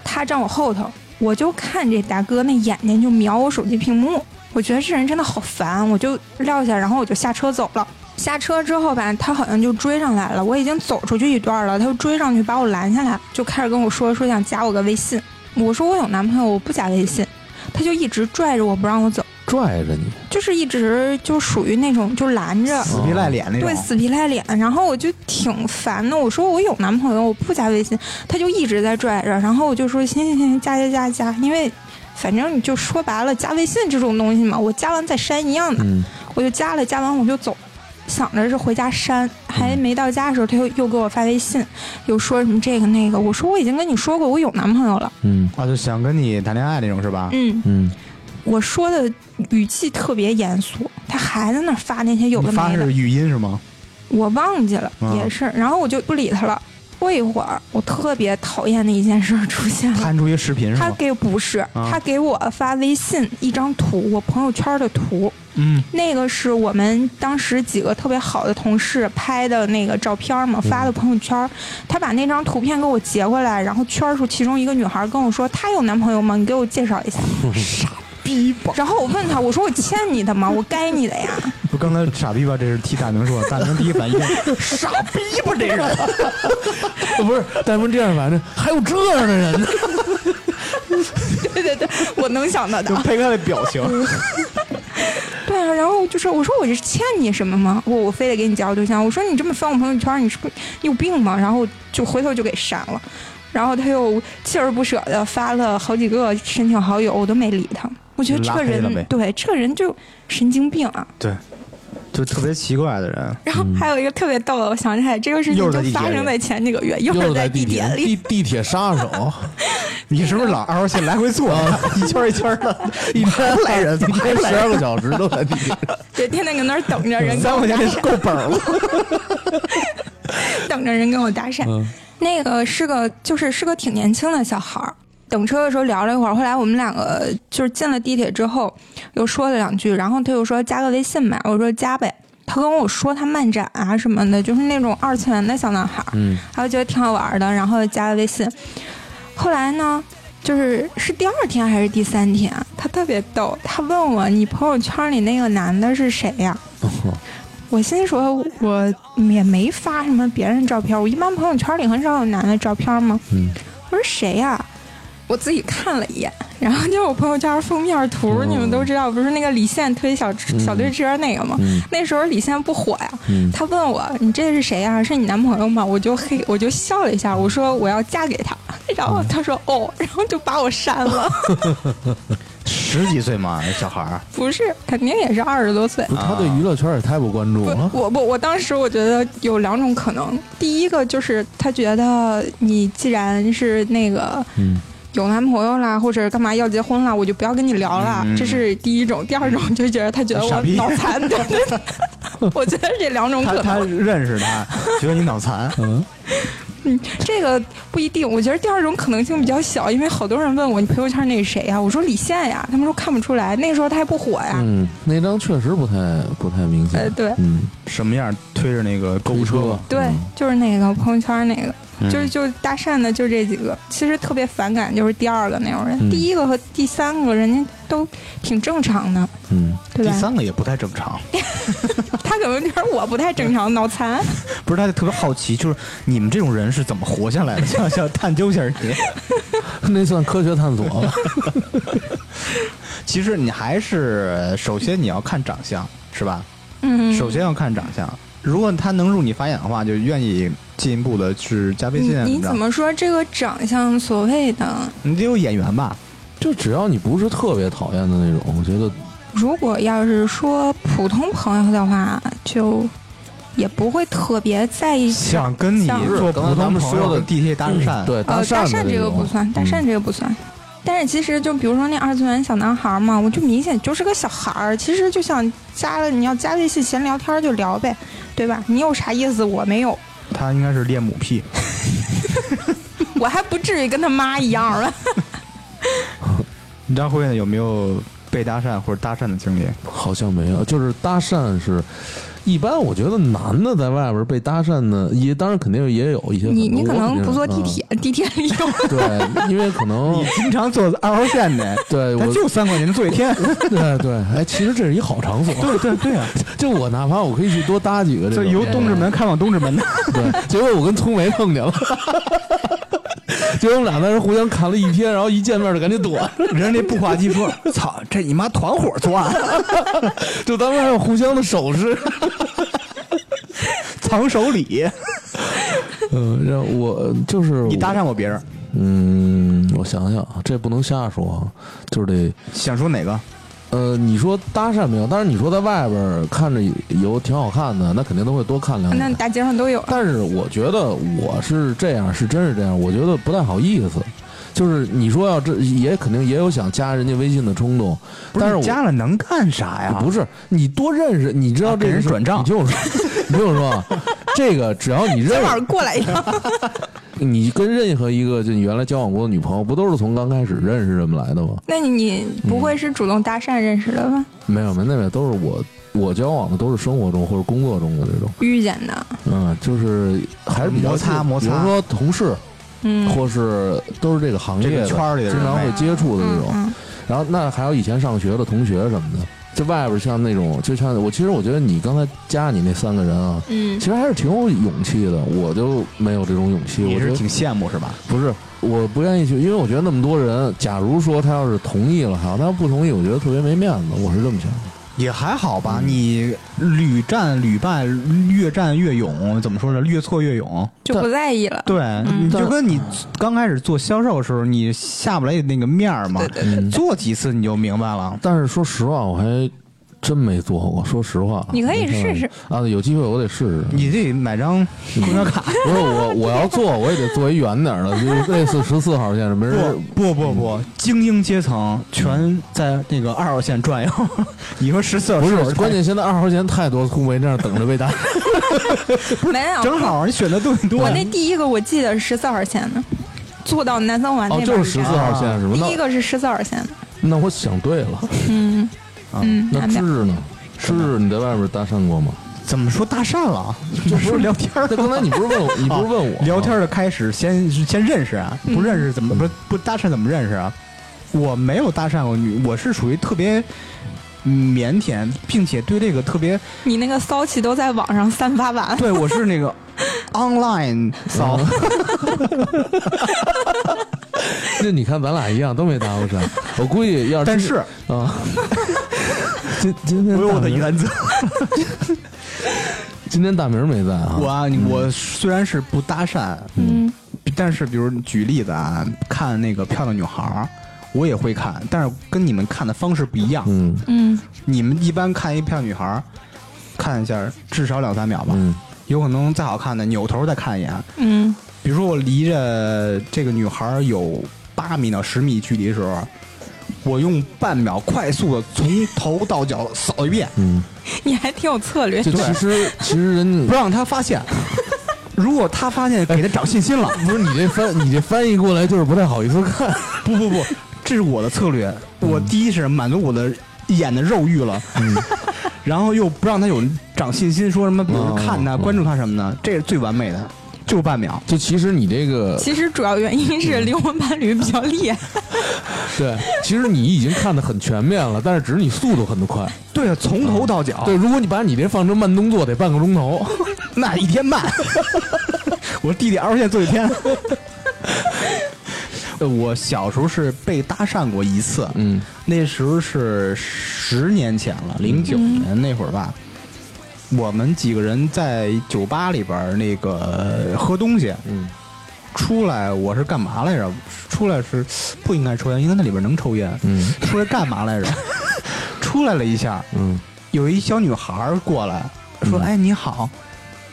他站我后头，我就看这大哥那眼睛就瞄我手机屏幕，我觉得这人真的好烦，我就撂下，然后我就下车走了。下车之后吧，他好像就追上来了，我已经走出去一段了，他就追上去把我拦下来，就开始跟我说说想加我个微信。我说我有男朋友，我不加微信，他就一直拽着我不让我走，拽着你，就是一直就属于那种就拦着。死皮赖脸那种对，。死皮赖脸，然后我就挺烦的。我说我有男朋友，我不加微信，他就一直在拽着。然后我就说行行行，加加加加，因为反正你就说白了，加微信这种东西嘛，我加完再删一样的，嗯，我就加了，加完我就走。想着是回家删，还没到家的时候，他又又给我发微信，又说什么这个那个。我说我已经跟你说过，我有男朋友了。嗯啊，就想跟你谈恋爱那种是吧？嗯，嗯，我说的语气特别严肃，他还在那儿发那些有的没的发是。语音是吗？我忘记了，啊也是，然后我就不理他了。过一会儿，我特别讨厌的一件事儿出现了，弹出一视频是他？给不是，啊他给我发微信一张图，我朋友圈的图，嗯，那个是我们当时几个特别好的同事拍的那个照片嘛，发的朋友圈。他把那张图片给我截过来，然后圈出其中一个女孩跟我说：“她有男朋友吗？你给我介绍一下。傻逼吧！”然后我问他：“我说我欠你的吗？我该你的呀。”不，刚才傻逼吧，这是替大明说的，大明第一反应傻逼吧，这人。不是，大明这样反正还有这样的人呢。对对对，我能想到的就。配合他的表情，对啊，然后就是我说我这是欠你什么吗？我我非得给你介绍对象。我说你这么翻我朋友圈，你是不是有病吗？然后就回头就给删了。然后他又锲而不舍的发了好几个申请好友，我都没理他。我觉得这个人对这个人就神经病啊。对，就特别奇怪的人。然后还有一个特别逗的，我想起来这个事情就发生在前几个月，又又是在地铁里。地地铁杀手，你是不是老二号线来回坐，一圈一圈的，一天不来人，一天十二个小时都在地铁上。对，天天搁那儿等着人三块钱够本儿了。等着人跟我搭讪。嗯那个是个就是是个挺年轻的小孩儿。等车的时候聊了一会儿，后来我们两个就是进了地铁之后，又说了两句，然后他又说加个微信吧，我说加呗。他跟我说他漫展啊什么的，就是那种二次元的小男孩儿，嗯，还有觉得挺好玩的，然后加了微信。后来呢，就是是第二天还是第三天，他特别逗，他问我你朋友圈里那个男的是谁呀、我心说，我也没发什么别人照片，我一般朋友圈里很少有男的照片嘛。嗯我说谁呀、我自己看了一眼，然后就是我朋友圈封面图，哦你们都知道，不是那个李现推小小推车那个吗？嗯那时候李现不火呀，嗯他问我你这是谁呀、是你男朋友吗？我就嘿，我就笑了一下，我说我要嫁给他，然后他说哦，然后就把我删了。十几岁嘛，小孩儿，不是，肯定也是二十多岁。他对娱乐圈也太不关注了，。我不，我当时我觉得有两种可能。第一个就是他觉得你既然是那个嗯，有男朋友啦，或者干嘛要结婚了，我就不要跟你聊了，嗯这是第一种。第二种就觉得他觉得我脑残，对对对。我觉得这两种他他可能，认识他，觉得你脑残。嗯，嗯，这个不一定。我觉得第二种可能性比较小，因为好多人问我你朋友圈那是谁呀、我说李现呀，他们说看不出来，那时候他还不火呀。嗯，那张确实不太不太明显。呃，对嗯，什么样？推着那个购物车，对嗯，就是那个朋友圈那个。嗯就是就是搭讪的就这几个，其实特别反感就是第二个那种人，嗯第一个和第三个人家都挺正常的，嗯，对吧？第三个也不太正常。他可能觉得我不太正常，脑残。不是，他就特别好奇，就是你们这种人是怎么活下来的？想想探究一下你。那算科学探索吧。其实你还是首先你要看长相，是吧？嗯，首先要看长相。如果他能入你法眼的话，就愿意进一步的去加微你信你怎么说这个长相所谓的？你得有眼缘吧？就只要你不是特别讨厌的那种，我觉得如果要是说普通朋友的话，就也不会特别在意。想跟你像做普通朋友的地铁搭讪，对呃，搭讪讪这个不算，搭讪嗯这个不算。但是其实就比如说那二次元小男孩嘛，我就明显就是个小孩儿，其实就想加了你要加微信闲聊天就聊呗，对吧？你有啥意思？我没有，他应该是恋母癖。我还不至于跟他妈一样了。你张辉呢？有没有被搭讪或者搭讪的经历？好像没有，就是搭讪是。一般我觉得男的在外边被搭讪呢，也当然肯定也有一些。你你可能不坐地嗯铁，地铁里有。对，因为可能你经常坐二号线的，对我就三块钱坐一天。对对，哎，其实这是一好场所。对对对啊，就我哪怕我可以去多搭几个这就，由东直门开往东直门的。对，结果我跟聪梅碰见了，结果我们俩在那互相砍了一天，然后一见面就赶紧躲，人家那不花鸡说：“操，这你妈团伙作案，就当时还有互相的手势。藏手里。嗯，让我就是你搭讪过别人？嗯，我想想啊，这不能瞎说啊，就是得想说哪个？呃，你说搭讪没有？但是你说在外边儿看着有挺好看的，那肯定都会多看两眼。那大街上都有。但是我觉得我是这样，是真是这样，我觉得不太好意思。就是你说要这也肯定也有想加人家微信的冲动，但是我加了能干啥呀？不是你多认识，你知道这人转账你听我说，你听我说啊，这个只要你认今晚过来一趟，你跟任何一个就你原来交往过的女朋友，不都是从刚开始认识这么来的吗？那你你不会是主动搭讪认识的吧？没有，没有，那边都是我我交往的都是生活中或者工作中的这种，遇见的，嗯，就是还是比较摩擦摩擦比如说同事，嗯，或是都是这个行业这的个圈里的经常会接触的这种。嗯然后那还有以前上学的同学什么的，就外边像那种，就像我其实我觉得你刚才加你那三个人啊，嗯其实还是挺有勇气的，我就没有这种勇气。我觉得你是挺羡慕是吧？不是，我不愿意去，因为我觉得那么多人，假如说他要是同意了哈，他要不同意，我觉得特别没面子，我是这么想的。也还好吧。你屡战屡败，越战越勇，怎么说呢？越挫越勇。就不在意了。对，你就跟你刚开始做销售的时候，你下不来那个面儿嘛。对对对做几次你就明白了。但是说实话，我还真没做过。说实话，你可以试试啊，有机会我得试试。你得买张公交卡。不是我，我要做，我也得做一远点儿的，就是类似十四号线，没人不不不不，精英阶层全在那个二号线转悠。你说十四号不是是，关键现在二号线太多空位在那儿等着被打。没有，正好你选的对多。我那第一个我记得是十四号线的，坐到南三环那哦，边就是十四号线是吧？第一个是十四号线的，那我想对了。嗯嗯，那芝南边芝呢？芝芝，你在外边搭讪过吗？怎么说搭讪了？就不是聊天儿 那刚才你不是问我，你不是问我啊聊天的开始先先认识啊？不认识怎么不不搭讪怎么认识啊？我没有搭讪过女，我是属于特别腼腆，并且对这个特别，你那个骚气都在网上散发完。对我是那个 online 骚。那你看咱俩一样都没搭过讪，我估计要是但是啊，今今天我有我的原则。今天大明没在啊，我啊，你我虽然是不搭讪，嗯，但是比如举例子啊，看那个漂亮女孩儿，我也会看，但是跟你们看的方式不一样。嗯嗯你们一般看一漂亮女孩儿，看一下至少两三秒吧，嗯有可能再好看的扭头再看一眼。嗯比如说我离着这个女孩儿有八米到十米距离的时候，我用半秒快速的从头到脚扫一遍，嗯，你还挺有策略就。其实其实人不让他发现。如果他发现，给他长信心了。不是你这翻你这翻译过来就是不太好意思看，不不不，这是我的策略。我第一是满足我的眼的肉欲了，然后又不让他有长信心，说什么比如看他、哦关注他什么的，这是最完美的，就半秒。就其实你这个其实主要原因是灵魂伴侣比较厉害。对，其实你已经看得很全面了，但是只是你速度很快。对啊，从头到脚，对，如果你把你这放成慢动作，得半个钟头。那一天慢。我弟弟二号线做一天。呃我小时候是被搭讪过一次，嗯那时候是十年前了，零九年那会儿吧。我们几个人在酒吧里边儿那个喝东西，嗯。出来我是干嘛来着？出来是不应该抽烟，因为那里边能抽烟。嗯。出来干嘛来着？出来了一下，嗯。有一小女孩儿过来说：“哎，你好，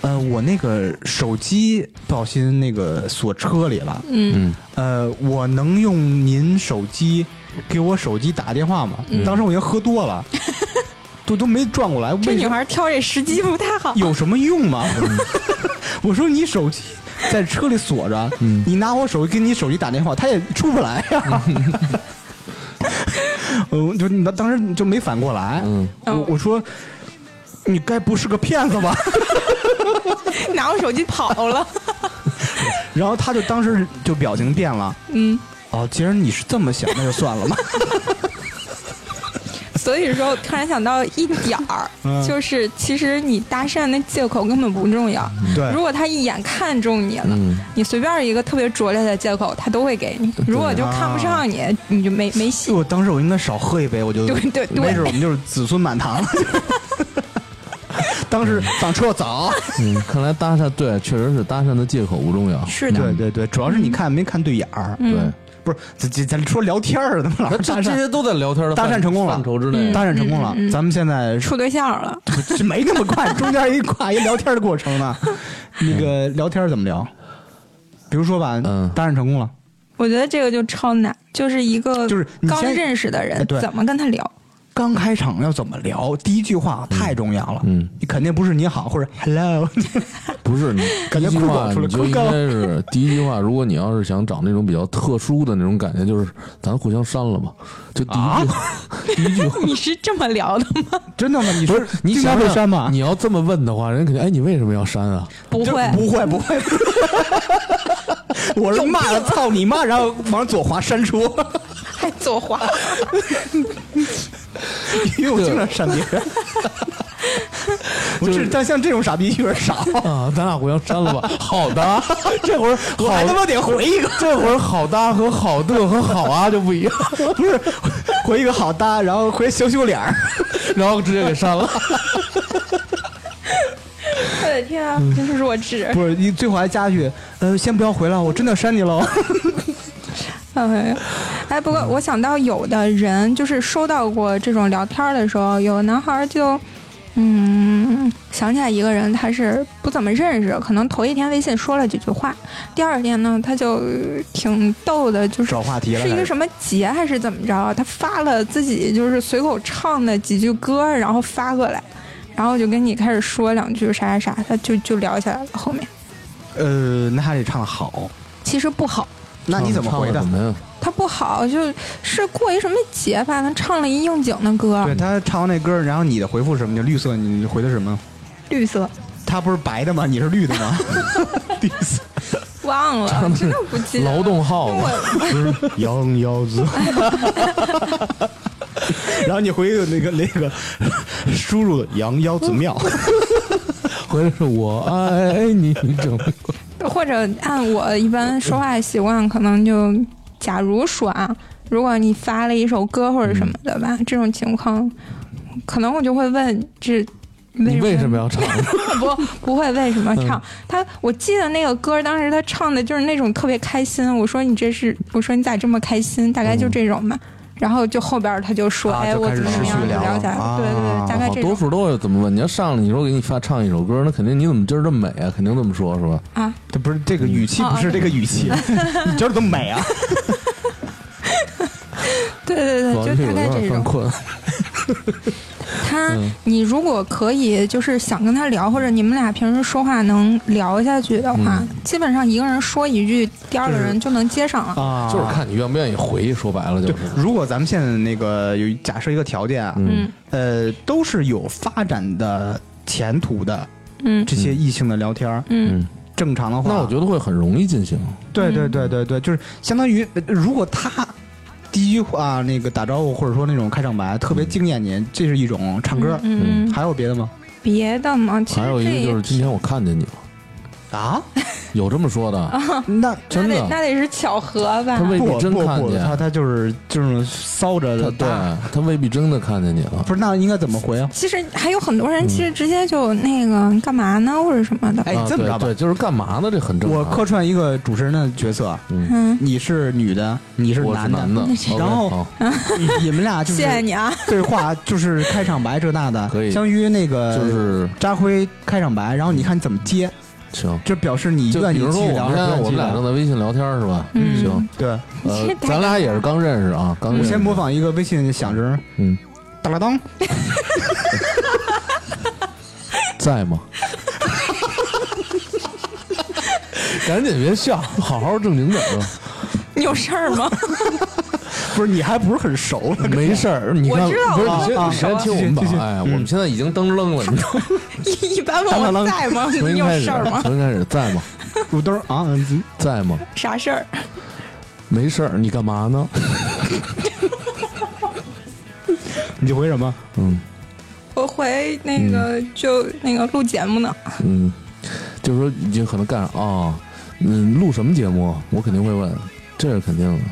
呃，我那个手机不小心那个锁车里了，嗯。嗯。呃，我能用您手机给我手机打电话吗？当时我已经喝多了，都都没转过来，这女孩挑这时机不太好。有什么用吗？我说你手机在车里锁着，嗯你拿我手机给你手机打电话，他也出不来呀。嗯，就当当时就没反过来。嗯我我说你该不是个骗子吧？拿我手机跑了。然后他就当时就表情变了。嗯，哦，既然你是这么想，那就算了吧。所以说我突然想到一点儿，嗯就是其实你搭讪那借口根本不重要。对如果他一眼看中你了，嗯你随便一个特别拙劣的借口，他都会给你。如果就看不上你，你就没没戏。我当时我应该少喝一杯，我就对对对没准我们就是子孙满堂了。当时上车早，嗯，看来搭讪对，确实是搭讪的借口不重要。是的，对对对，主要是你看没看对眼儿，嗯对，不是咱咱咱说聊天儿，怎么老那是搭讪？这这些都在聊天的搭讪成功了范畴之内。搭讪成功了，咱们现在处对象了。没那么快，中间一跨一聊天的过程呢。那个聊天怎么聊？比如说吧，嗯搭讪成功了，我觉得这个就超难，就是一个就是刚认识的人怎么跟他聊。刚开场要怎么聊？第一句话太重要了，嗯，你肯定不是你好或者 hello，不是你感觉第一句酷狗出来话你就应该是第一句话，如果你要是想找那种比较特殊的那种感觉，就是咱互相删了吧。就第一句啊话，第一句话。你是这么聊的吗？真的吗？你说不是你想想被删吗？你要这么问的话，人家肯定哎，你为什么要删啊？就不会，不会，不会。我是骂了操你妈，然后往左滑删除，还左滑。因为我经常删别人。不是但像这种傻逼有点少，啊，咱俩互相删了吧。好的，这会儿我还他妈得回一个，这会儿好搭和好的和好啊就不一样。不是回一个好搭，然后回羞羞脸儿，然后直接给删了。我的天啊，真是弱智！不是你最后还加一句，呃，先不要回了，我真的删你喽。哎，哎，不过我想到有的人就是收到过这种聊天的时候，有个男孩就，嗯，想起来一个人，他是不怎么认识，可能头一天微信说了几句话，第二天呢，他就挺逗的，就是找话题了，是一个什么节还是怎么着？他发了自己就是随口唱的几句歌，然后发过来，然后就跟你开始说两句啥啥啥，他就就聊起来了。后面呃，那还得唱的好，其实不好，那你怎么回的什？么呀？他不好，就是过一什么节，吧，他唱了一应景的歌，对他唱完那歌，然后你的回复是什么？就绿色，你回的什么？绿色，他不是白的吗？你是绿的吗？绿色。忘了，真的不记得了。劳动号子，我羊腰子。然后你回个那个那个输入羊腰子庙，回的是我爱你，整或者按我一般说话习惯，可能就假如说啊，如果你发了一首歌或者什么的吧，这种情况，可能我就会问这。你为什么要唱？不不会为什么嗯唱？他我记得那个歌，当时他唱的就是那种特别开心。我说你这是，我说你咋这么开心？大概就这种吧。然后就后边他就说，哎，我怎么怎么样。对对对，大概好这种多数都会怎么问？你要上来，你说给你发唱一首歌，那肯定你怎么今儿这么美啊？肯定这么说，是吧？啊。这不是这个语气，不是这个语气，你今儿怎么美啊？对对对，就是大有点概这种。他，嗯。你如果可以，就是想跟他聊，或者你们俩平时说话能聊下去的话，嗯。基本上一个人说一句，第二个人就能接上了。啊。就是看你愿不愿意回，说白了就是。，如果咱们现在那个有假设一个条件啊，嗯。嗯。呃，都是有发展的前途的嗯。这些异性的聊天儿，嗯。嗯，正常的话，那我觉得会很容易进行。对对对对对，就是相当于，呃如果他第一句话那个打招呼，或者说那种开场白特别惊艳您，这是一种唱歌。嗯嗯，还有别的吗？别的嘛，其实还有一个就是今天我看见你了，啊？有这么说的，那真的那得那得是巧合吧他？未必真看见他他就是就是骚着的对他未必真的看见你了。不是那应该怎么回啊？其实还有很多人，其实直接就那个干嘛呢，或者什么的。哎啊，这么着吧对对，就是干嘛呢？这很正常。我客串一个主持人的角色，嗯，嗯，你是女的，你是男男的，然后你你们俩就是谢谢你啊。对话，就是开场白这那的，可以相当于那个就是扎辉开场白，然后你看你怎么接，行。这表示你愿意继续聊我们现在还是不愿意继续聊我们俩正在微信聊天是吧？嗯行，对，呃咱俩也是刚认识啊，刚认识。我先模仿一个微信响声，嗯，当啷当，在吗？赶紧别笑，好好正经点儿啊！你有事儿吗？不是你还不是很熟了，没事儿，你看，我知道不是你先啊你先听我们继续继续把，哎，我嗯们现在已经登愣了，你知道吗？一 一般问我在吗？你有事儿吗，？重新开始，在吗？路灯啊，嗯在吗？啥事儿？没事儿，你干嘛呢？你就回什么？嗯我回那个就那个录节目呢。嗯，就是说已经可能干啊哦，嗯，录什么节目？我肯定会问，这是肯定的。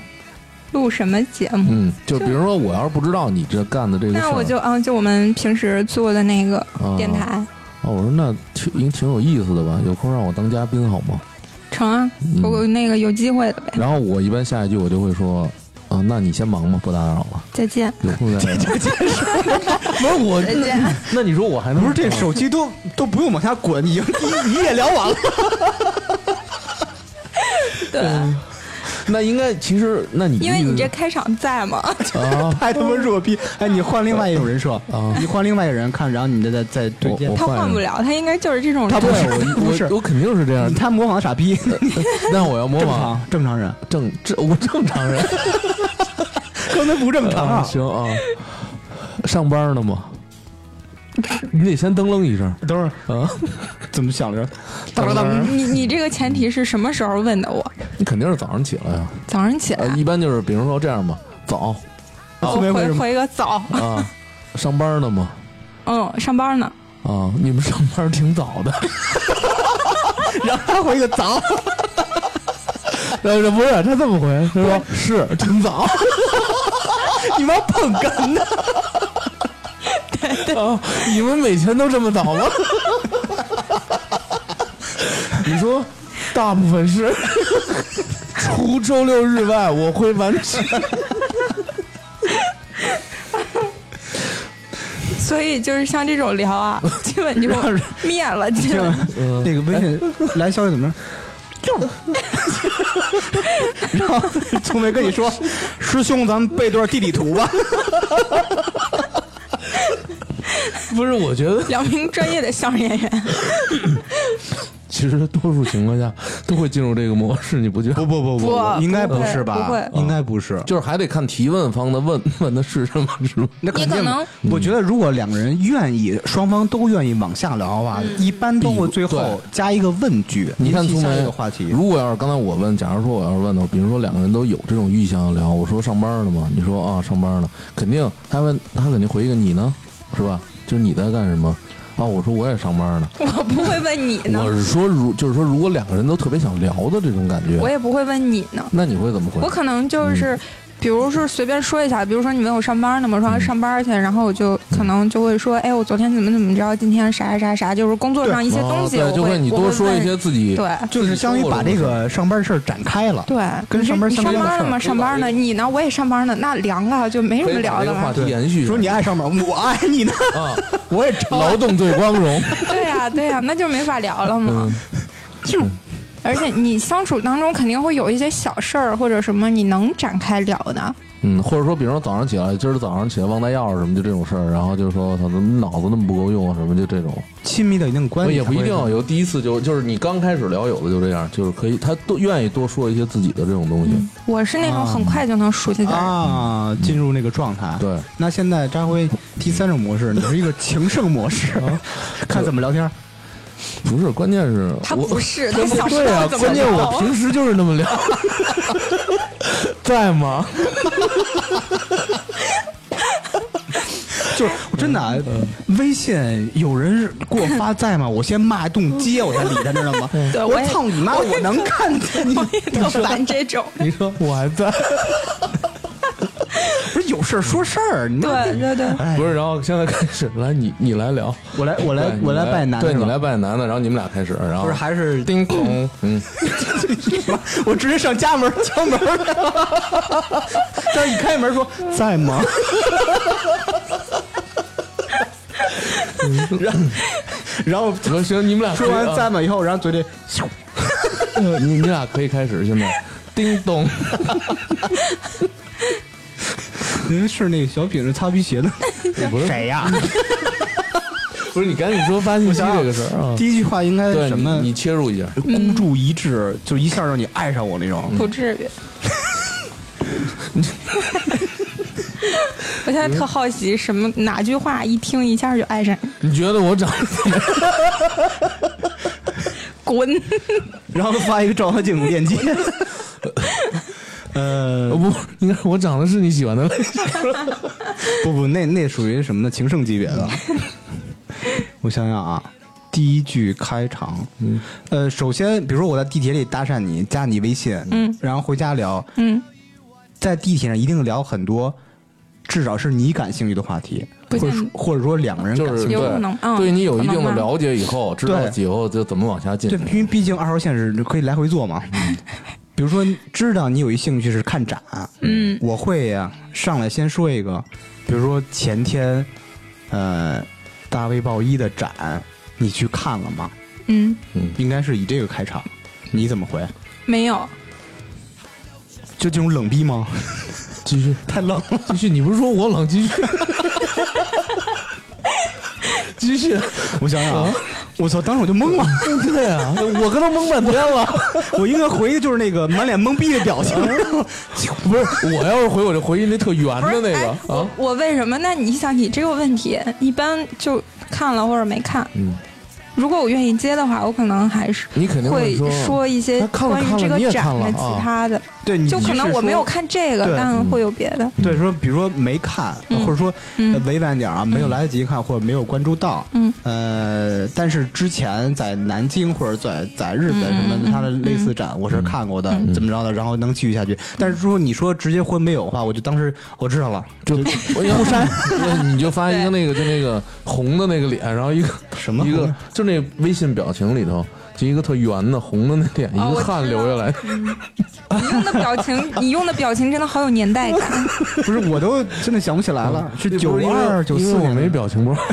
录什么节目？嗯，就比如说我要是不知道你这干的这个事儿，那我就嗯，就我们平时做的那个啊电台，哦，我说那挺应挺有意思的吧？有空让我当嘉宾好吗？成啊，嗯我那个有机会的呗。然后我一般下一句我就会说，啊，那你先忙吧，不打扰了，再见，有空再聊。不是我，再见。那你说我还能不是这手机都都不用往下滚，已经一一页聊完了。对，那应该其实那你因为你这开场在嘛，啊，太他妈弱逼！哎，你换另外一种人设啊 你换另外一个人看，然后你再再再对接。他换不了，他应该就是这种人。他不是对我不是我我肯定是这样。他模仿傻逼，那我要模仿正常人，正正我正常人刚才不正常啊，啊！行啊，上班呢吗？你得先噔楞一声等会儿啊！怎么想着？当当你你这个前提是什么时候问的我？你肯定是早上起来呀。早上起来呃，，一般就是比如说这样吧，早我回？回个早，啊，上班呢吗？嗯，上班呢。啊，你们上班挺早的。然后他回个早，呃，不是，他这么回，他说是挺早。你们捧哏呢？啊，你们每天都这么早吗？你说，大部分是除周六日外，我会完全。所以就是像这种聊啊，基本就灭了，基本。那个微信来消息怎么着？然后聪梅跟你说：“师兄，咱们背段地理图吧。不是，我觉得两名专业的相声演员，其实多数情况下 都会进入这个模式，你不觉”得？不不不不应该不是吧？不会应该不是。就是还得看提问方的问 问的是什么，是吗？那肯定你可能，我觉得如果两个人愿意，双方都愿意往下聊的话，一般都会最后加一个问句，你看聪梅引起下一个话题。如果要是刚才我问，假如说我要是问的，比如说两个人都有这种意向聊，我说上班了吗？你说啊上班了，肯定他问他肯定回一个你呢，是吧？就是你在干什么？啊，我说我也上班呢。我不会问你呢我，是说如就是说，如果两个人都特别想聊的这种感觉，我也不会问你呢，那你会怎么回？我可能就是。比如说随便说一下，比如说你问我上班呢吗？我说上班去，然后我就可能就会说，哎，我昨天怎么怎么着，今天啥啥啥，就是工作上一些东西，哦对，就我会会你多说一些自己对就是相当于把这个上班事儿展开了。对，跟上班上班呢吗？上班呢？你呢？我也上班呢，那凉了，就没什么聊的了。话题延续。说你爱上班，我爱你呢，啊，我也劳动最光荣。对呀、对呀、那就没法聊了嘛。就，而且你相处当中肯定会有一些小事儿或者什么你能展开聊的。嗯，或者说，比如说早上起来，今儿早上起来忘带钥匙什么，就这种事儿，然后就说我操，怎么脑子那么不够用啊，什么就这种，亲密的一定关系，也不一定有第一次就就是你刚开始聊，有的就这样，就是可以他都愿意多说一些自己的这种东西。我是那种很快就能熟悉的人。啊，进入那个状态。对，那现在张辉第三种模式，你是一个情圣模式，看怎么聊天。不是，关键是他我不是，他想知对啊道，怎么关键我。平时就是那么聊，在吗？就是真的啊，微信有人给我发在吗？我先骂一顿街，我才理他，知道吗？我对我操你妈！我能看见你，我也特烦这种。你说我还在，不是有事儿说事儿，对对对，哎。不是？然后现在开始，来你你来聊，我来我来我来你拜男的对你来拜男的，然后你们俩开始，然后不是还是叮咚，嗯，我直接上家门敲门儿，但是一开门说在吗？然后然后行行，你们俩说完啊在吗以后，然后嘴里你你俩可以开始，现在叮咚，您是那个小品是擦皮鞋的 不是谁呀？不是你赶紧说发信息这个事儿啊，第一句话应该对什么？你你切入一下，孤注一掷，就一下让你爱上我那种。不至于。我现在特好奇，什么哪句话一听一下就爱上你？你觉得我长得怎么样？滚！然后发一个照妖镜链接。呃，不，应该是我长得是你喜欢的类型。不不，那那属于什么呢？情圣级别的。我想想啊，第一句开场，嗯，呃，首先，比如说我在地铁里搭讪你，加你微信，嗯，然后回家聊，嗯，在地铁上一定聊很多，至少是你感兴趣的话题，或者说或者说两个人就是感兴趣的。有可能嗯对你有一定的了解以后，知道对以后就怎么往下进对，。因为毕竟二号线是可以来回坐嘛。比如说，知道你有一兴趣是看展，嗯，我会呀、上来先说一个，比如说前天，呃，大卫鲍伊的展，你去看了吗？嗯，应该是以这个开场，你怎么回？没有，就这种冷逼吗？继续，太冷了。继续，你不是说我冷？继续，继续。我想想啊，我操，当时我就懵了。对啊，我跟他懵半天了。我应该回的就是那个满脸懵逼的表情。不是，我要是回我就回一那特圆的那个哎我啊。我为什么？那你想你这个问题，一般就看了或者没看。嗯，如果我愿意接的话，我可能还是你肯定会说说一些关于这个展的其他的。对，你就可能我没有看这个，对但会有别的。对，说比如说没看，嗯。或者说、委婉点啊，没有来得及看或者没有关注到。嗯，呃，但是之前在南京或者在在日本什么的，嗯嗯它的类似展我是看过的，怎么着的，然后能继续下去。但是说你说直接婚没有的话，我就当时我知道了，就我要删，你就发一个那个就那个红的那个脸，然后一个什么一个就那微信表情里头就一个特圆的红的那脸，一哦一个汗流下来，你用的表情，你用的表情真的好有年代感。不是我都真的想不起来了，是九二九四我没表情包。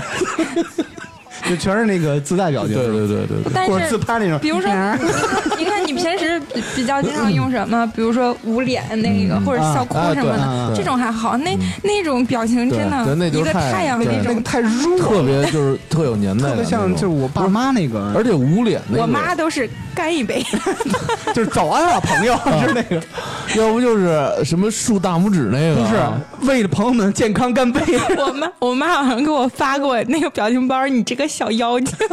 就全是那个自带表情，对对对对或者自是，拍那种。比如说，你看你平时比比较经常用什么？比如说捂脸那个，或者笑哭什么啊啊的，这种还好。那那种表情真的，一个太太阳对那种，那个太弱了，特别就是特有年代特别像就是我爸妈那个，而且捂脸那个，我妈都是干一杯。就是早安啊，朋友，是那个，要不就是什么竖大拇指那个不是啊，为了朋友们健康干杯。我妈，我妈好像给我发过那个表情包，你这个小妖精。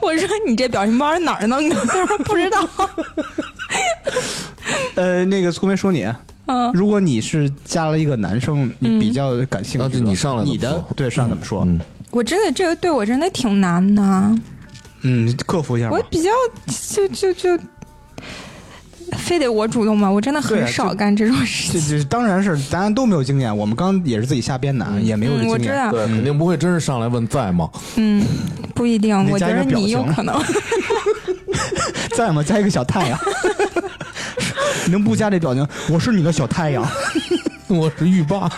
我说你这表情包哪儿弄的？她说不知道。呃，那个粗梅说你，嗯，如果你是加了一个男生，你比较感兴趣你上来你的对上来怎么说？嗯，我真的这个对我真的挺难的。嗯，克服一下我。比较就就就，非得我主动吗？我真的很少干这种事这情。这当然是大家都没有经验，我们刚刚也是自己瞎编的，也没有这嗯，我经验。知道，对，肯定不会真是上来问在吗？嗯，不一定。我觉得你有可能。在吗？加一个小太阳。能不加这表情？我是你的小太阳。我是浴霸。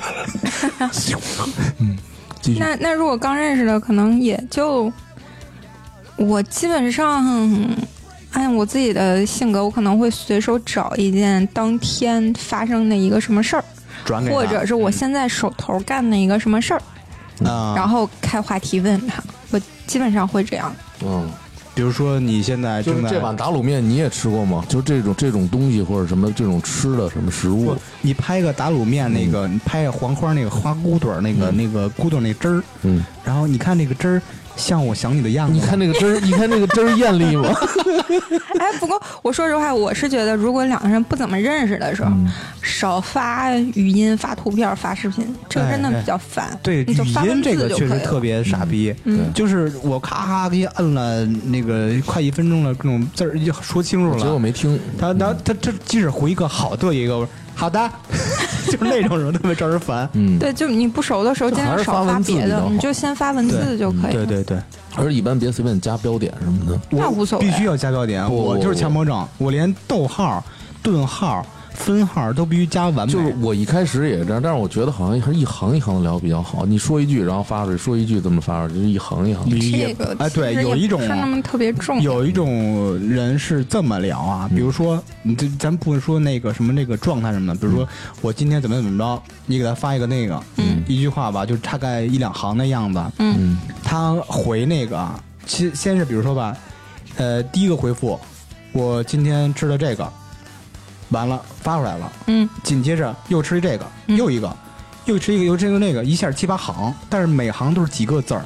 嗯，继续。那那如果刚认识的，可能也就我基本上按我自己的性格，我可能会随手找一件当天发生的一个什么事儿，转给或者是我现在手头干的一个什么事儿，啊，然后开话题问他。我基本上会这样。嗯，比如说你现在正在就是这碗打卤面你也吃过吗？就这种这种东西或者什么这种吃的什么食物，你拍个打卤面那个，你拍个黄花那个花骨朵儿那个、那个骨朵儿那汁儿，嗯，然后你看那个汁儿像我想你的样子，你看那个汁儿，你看那个汁儿艳丽吗？哎，不过我说实话，我是觉得，如果两个人不怎么认识的时候，少发语音、发图片、发视频，这个真的比较烦。对你就发语音这个确实特别傻逼，嗯就是我咔咔给你摁了那个快一分钟了，各种字儿就说清楚了结果了。没听。他他他这即使回一个好的一个好的，就是那种人特别招人烦。嗯，对，就你不熟的时候，尽量少发别的，你就先发文字就可以了。对对对，而一般别随便加标点什么的。那无所谓必须要加标点。我就是强迫症，我连逗号、顿号、分号都必须加完美。就是我一开始也这样，但是我觉得好像还是一行一行的聊比较好。你说一句，然后发出去，说一句，这么发出去，就是一行一行。必须也这个哎，对，有一种那么特别重，有一种人是这么聊啊，比如说，你这咱不说那个什么那个状态什么的，比如说我今天怎么怎么着，你给他发一个那个，嗯一句话吧，就大概一两行的样子，嗯嗯他回那个，先先是比如说吧，呃，第一个回复，我今天吃了这个，完了发出来了，嗯。紧接着又吃这个，嗯。又一个，又吃一个，又吃一个那个，一下七八行，但是每行都是几个字儿，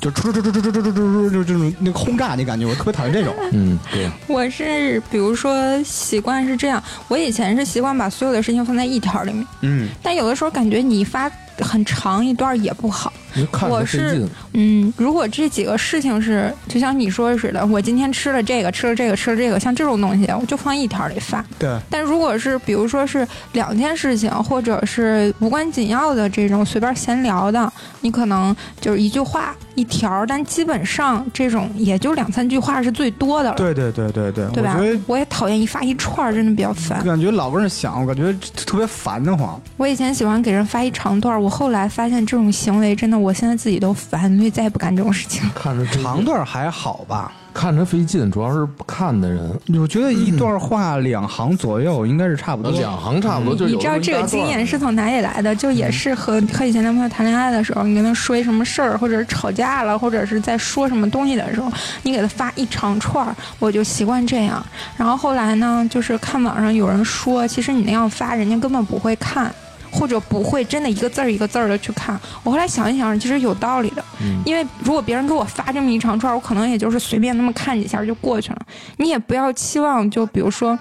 就出出出出出出出出出就这种那个轰炸那感觉，我特别讨厌这种。嗯，对，我是比如说习惯是这样，我以前是习惯把所有的事情放在一条里面，嗯，但有的时候感觉你发很长一段也不好。看我是。嗯，如果这几个事情是就像你说似的，我今天吃了这个，吃了这个，吃了这个，像这种东西，我就放一条里发。对，但如果是比如说是两件事情，或者是无关紧要的这种随便闲聊的，你可能就是一句话一条，但基本上这种也就两三句话是最多的了，对对对对对，对吧我？我也讨厌一发一串儿，真的比较烦。感觉老跟人想，我感觉特别烦得慌。我以前喜欢给人发一长段，我后来发现这种行为真的，我现在自己都烦，所以再也不干这种事情。看着长段还好吧？看着费劲，主要是不看的人。我觉得一段话两行左右应该是差不多。两行差不多就有你知道这个经验是从哪里来的？就也是和和以前男朋友谈恋爱的时候，你跟他说一什么事儿，或者是吵架了，或者是在说什么东西的时候，你给他发一长串儿，我就习惯这样。然后后来呢，就是看网上有人说，其实你那样发，人家根本不会看。或者不会真的一个字儿一个字儿的去看，我后来想一想，其实有道理的，因为如果别人给我发这么一长串，我可能也就是随便那么看几下就过去了。你也不要期望，就比如说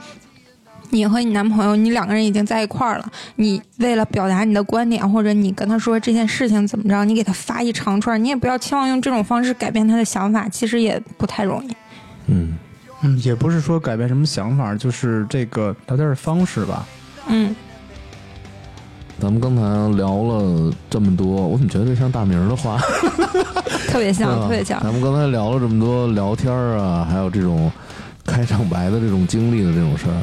你和你男朋友，你两个人已经在一块儿了，你为了表达你的观点，或者你跟他说这件事情怎么着，你给他发一长串，你也不要期望用这种方式改变他的想法，其实也不太容易。嗯，嗯，也不是说改变什么想法，就是这个聊天的方式吧。嗯，咱们刚才聊了这么多，我怎么觉得这像大明儿的话？特别像，特别像。咱们刚才聊了这么多聊天儿啊，还有这种开场白的这种经历的这种事儿，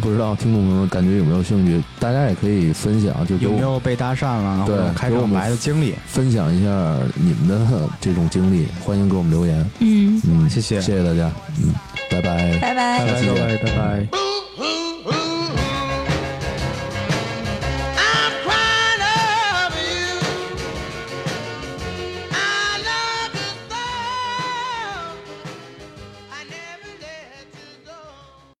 不知道听众朋友们感觉有没有兴趣？大家也可以分享，就有没有被搭讪了，对或者开场白的经历？分享一下你们的这种经历，欢迎给我们留言。嗯，嗯，谢谢谢谢大家，嗯，拜拜。拜拜拜拜，各位，拜拜。Boo hoo.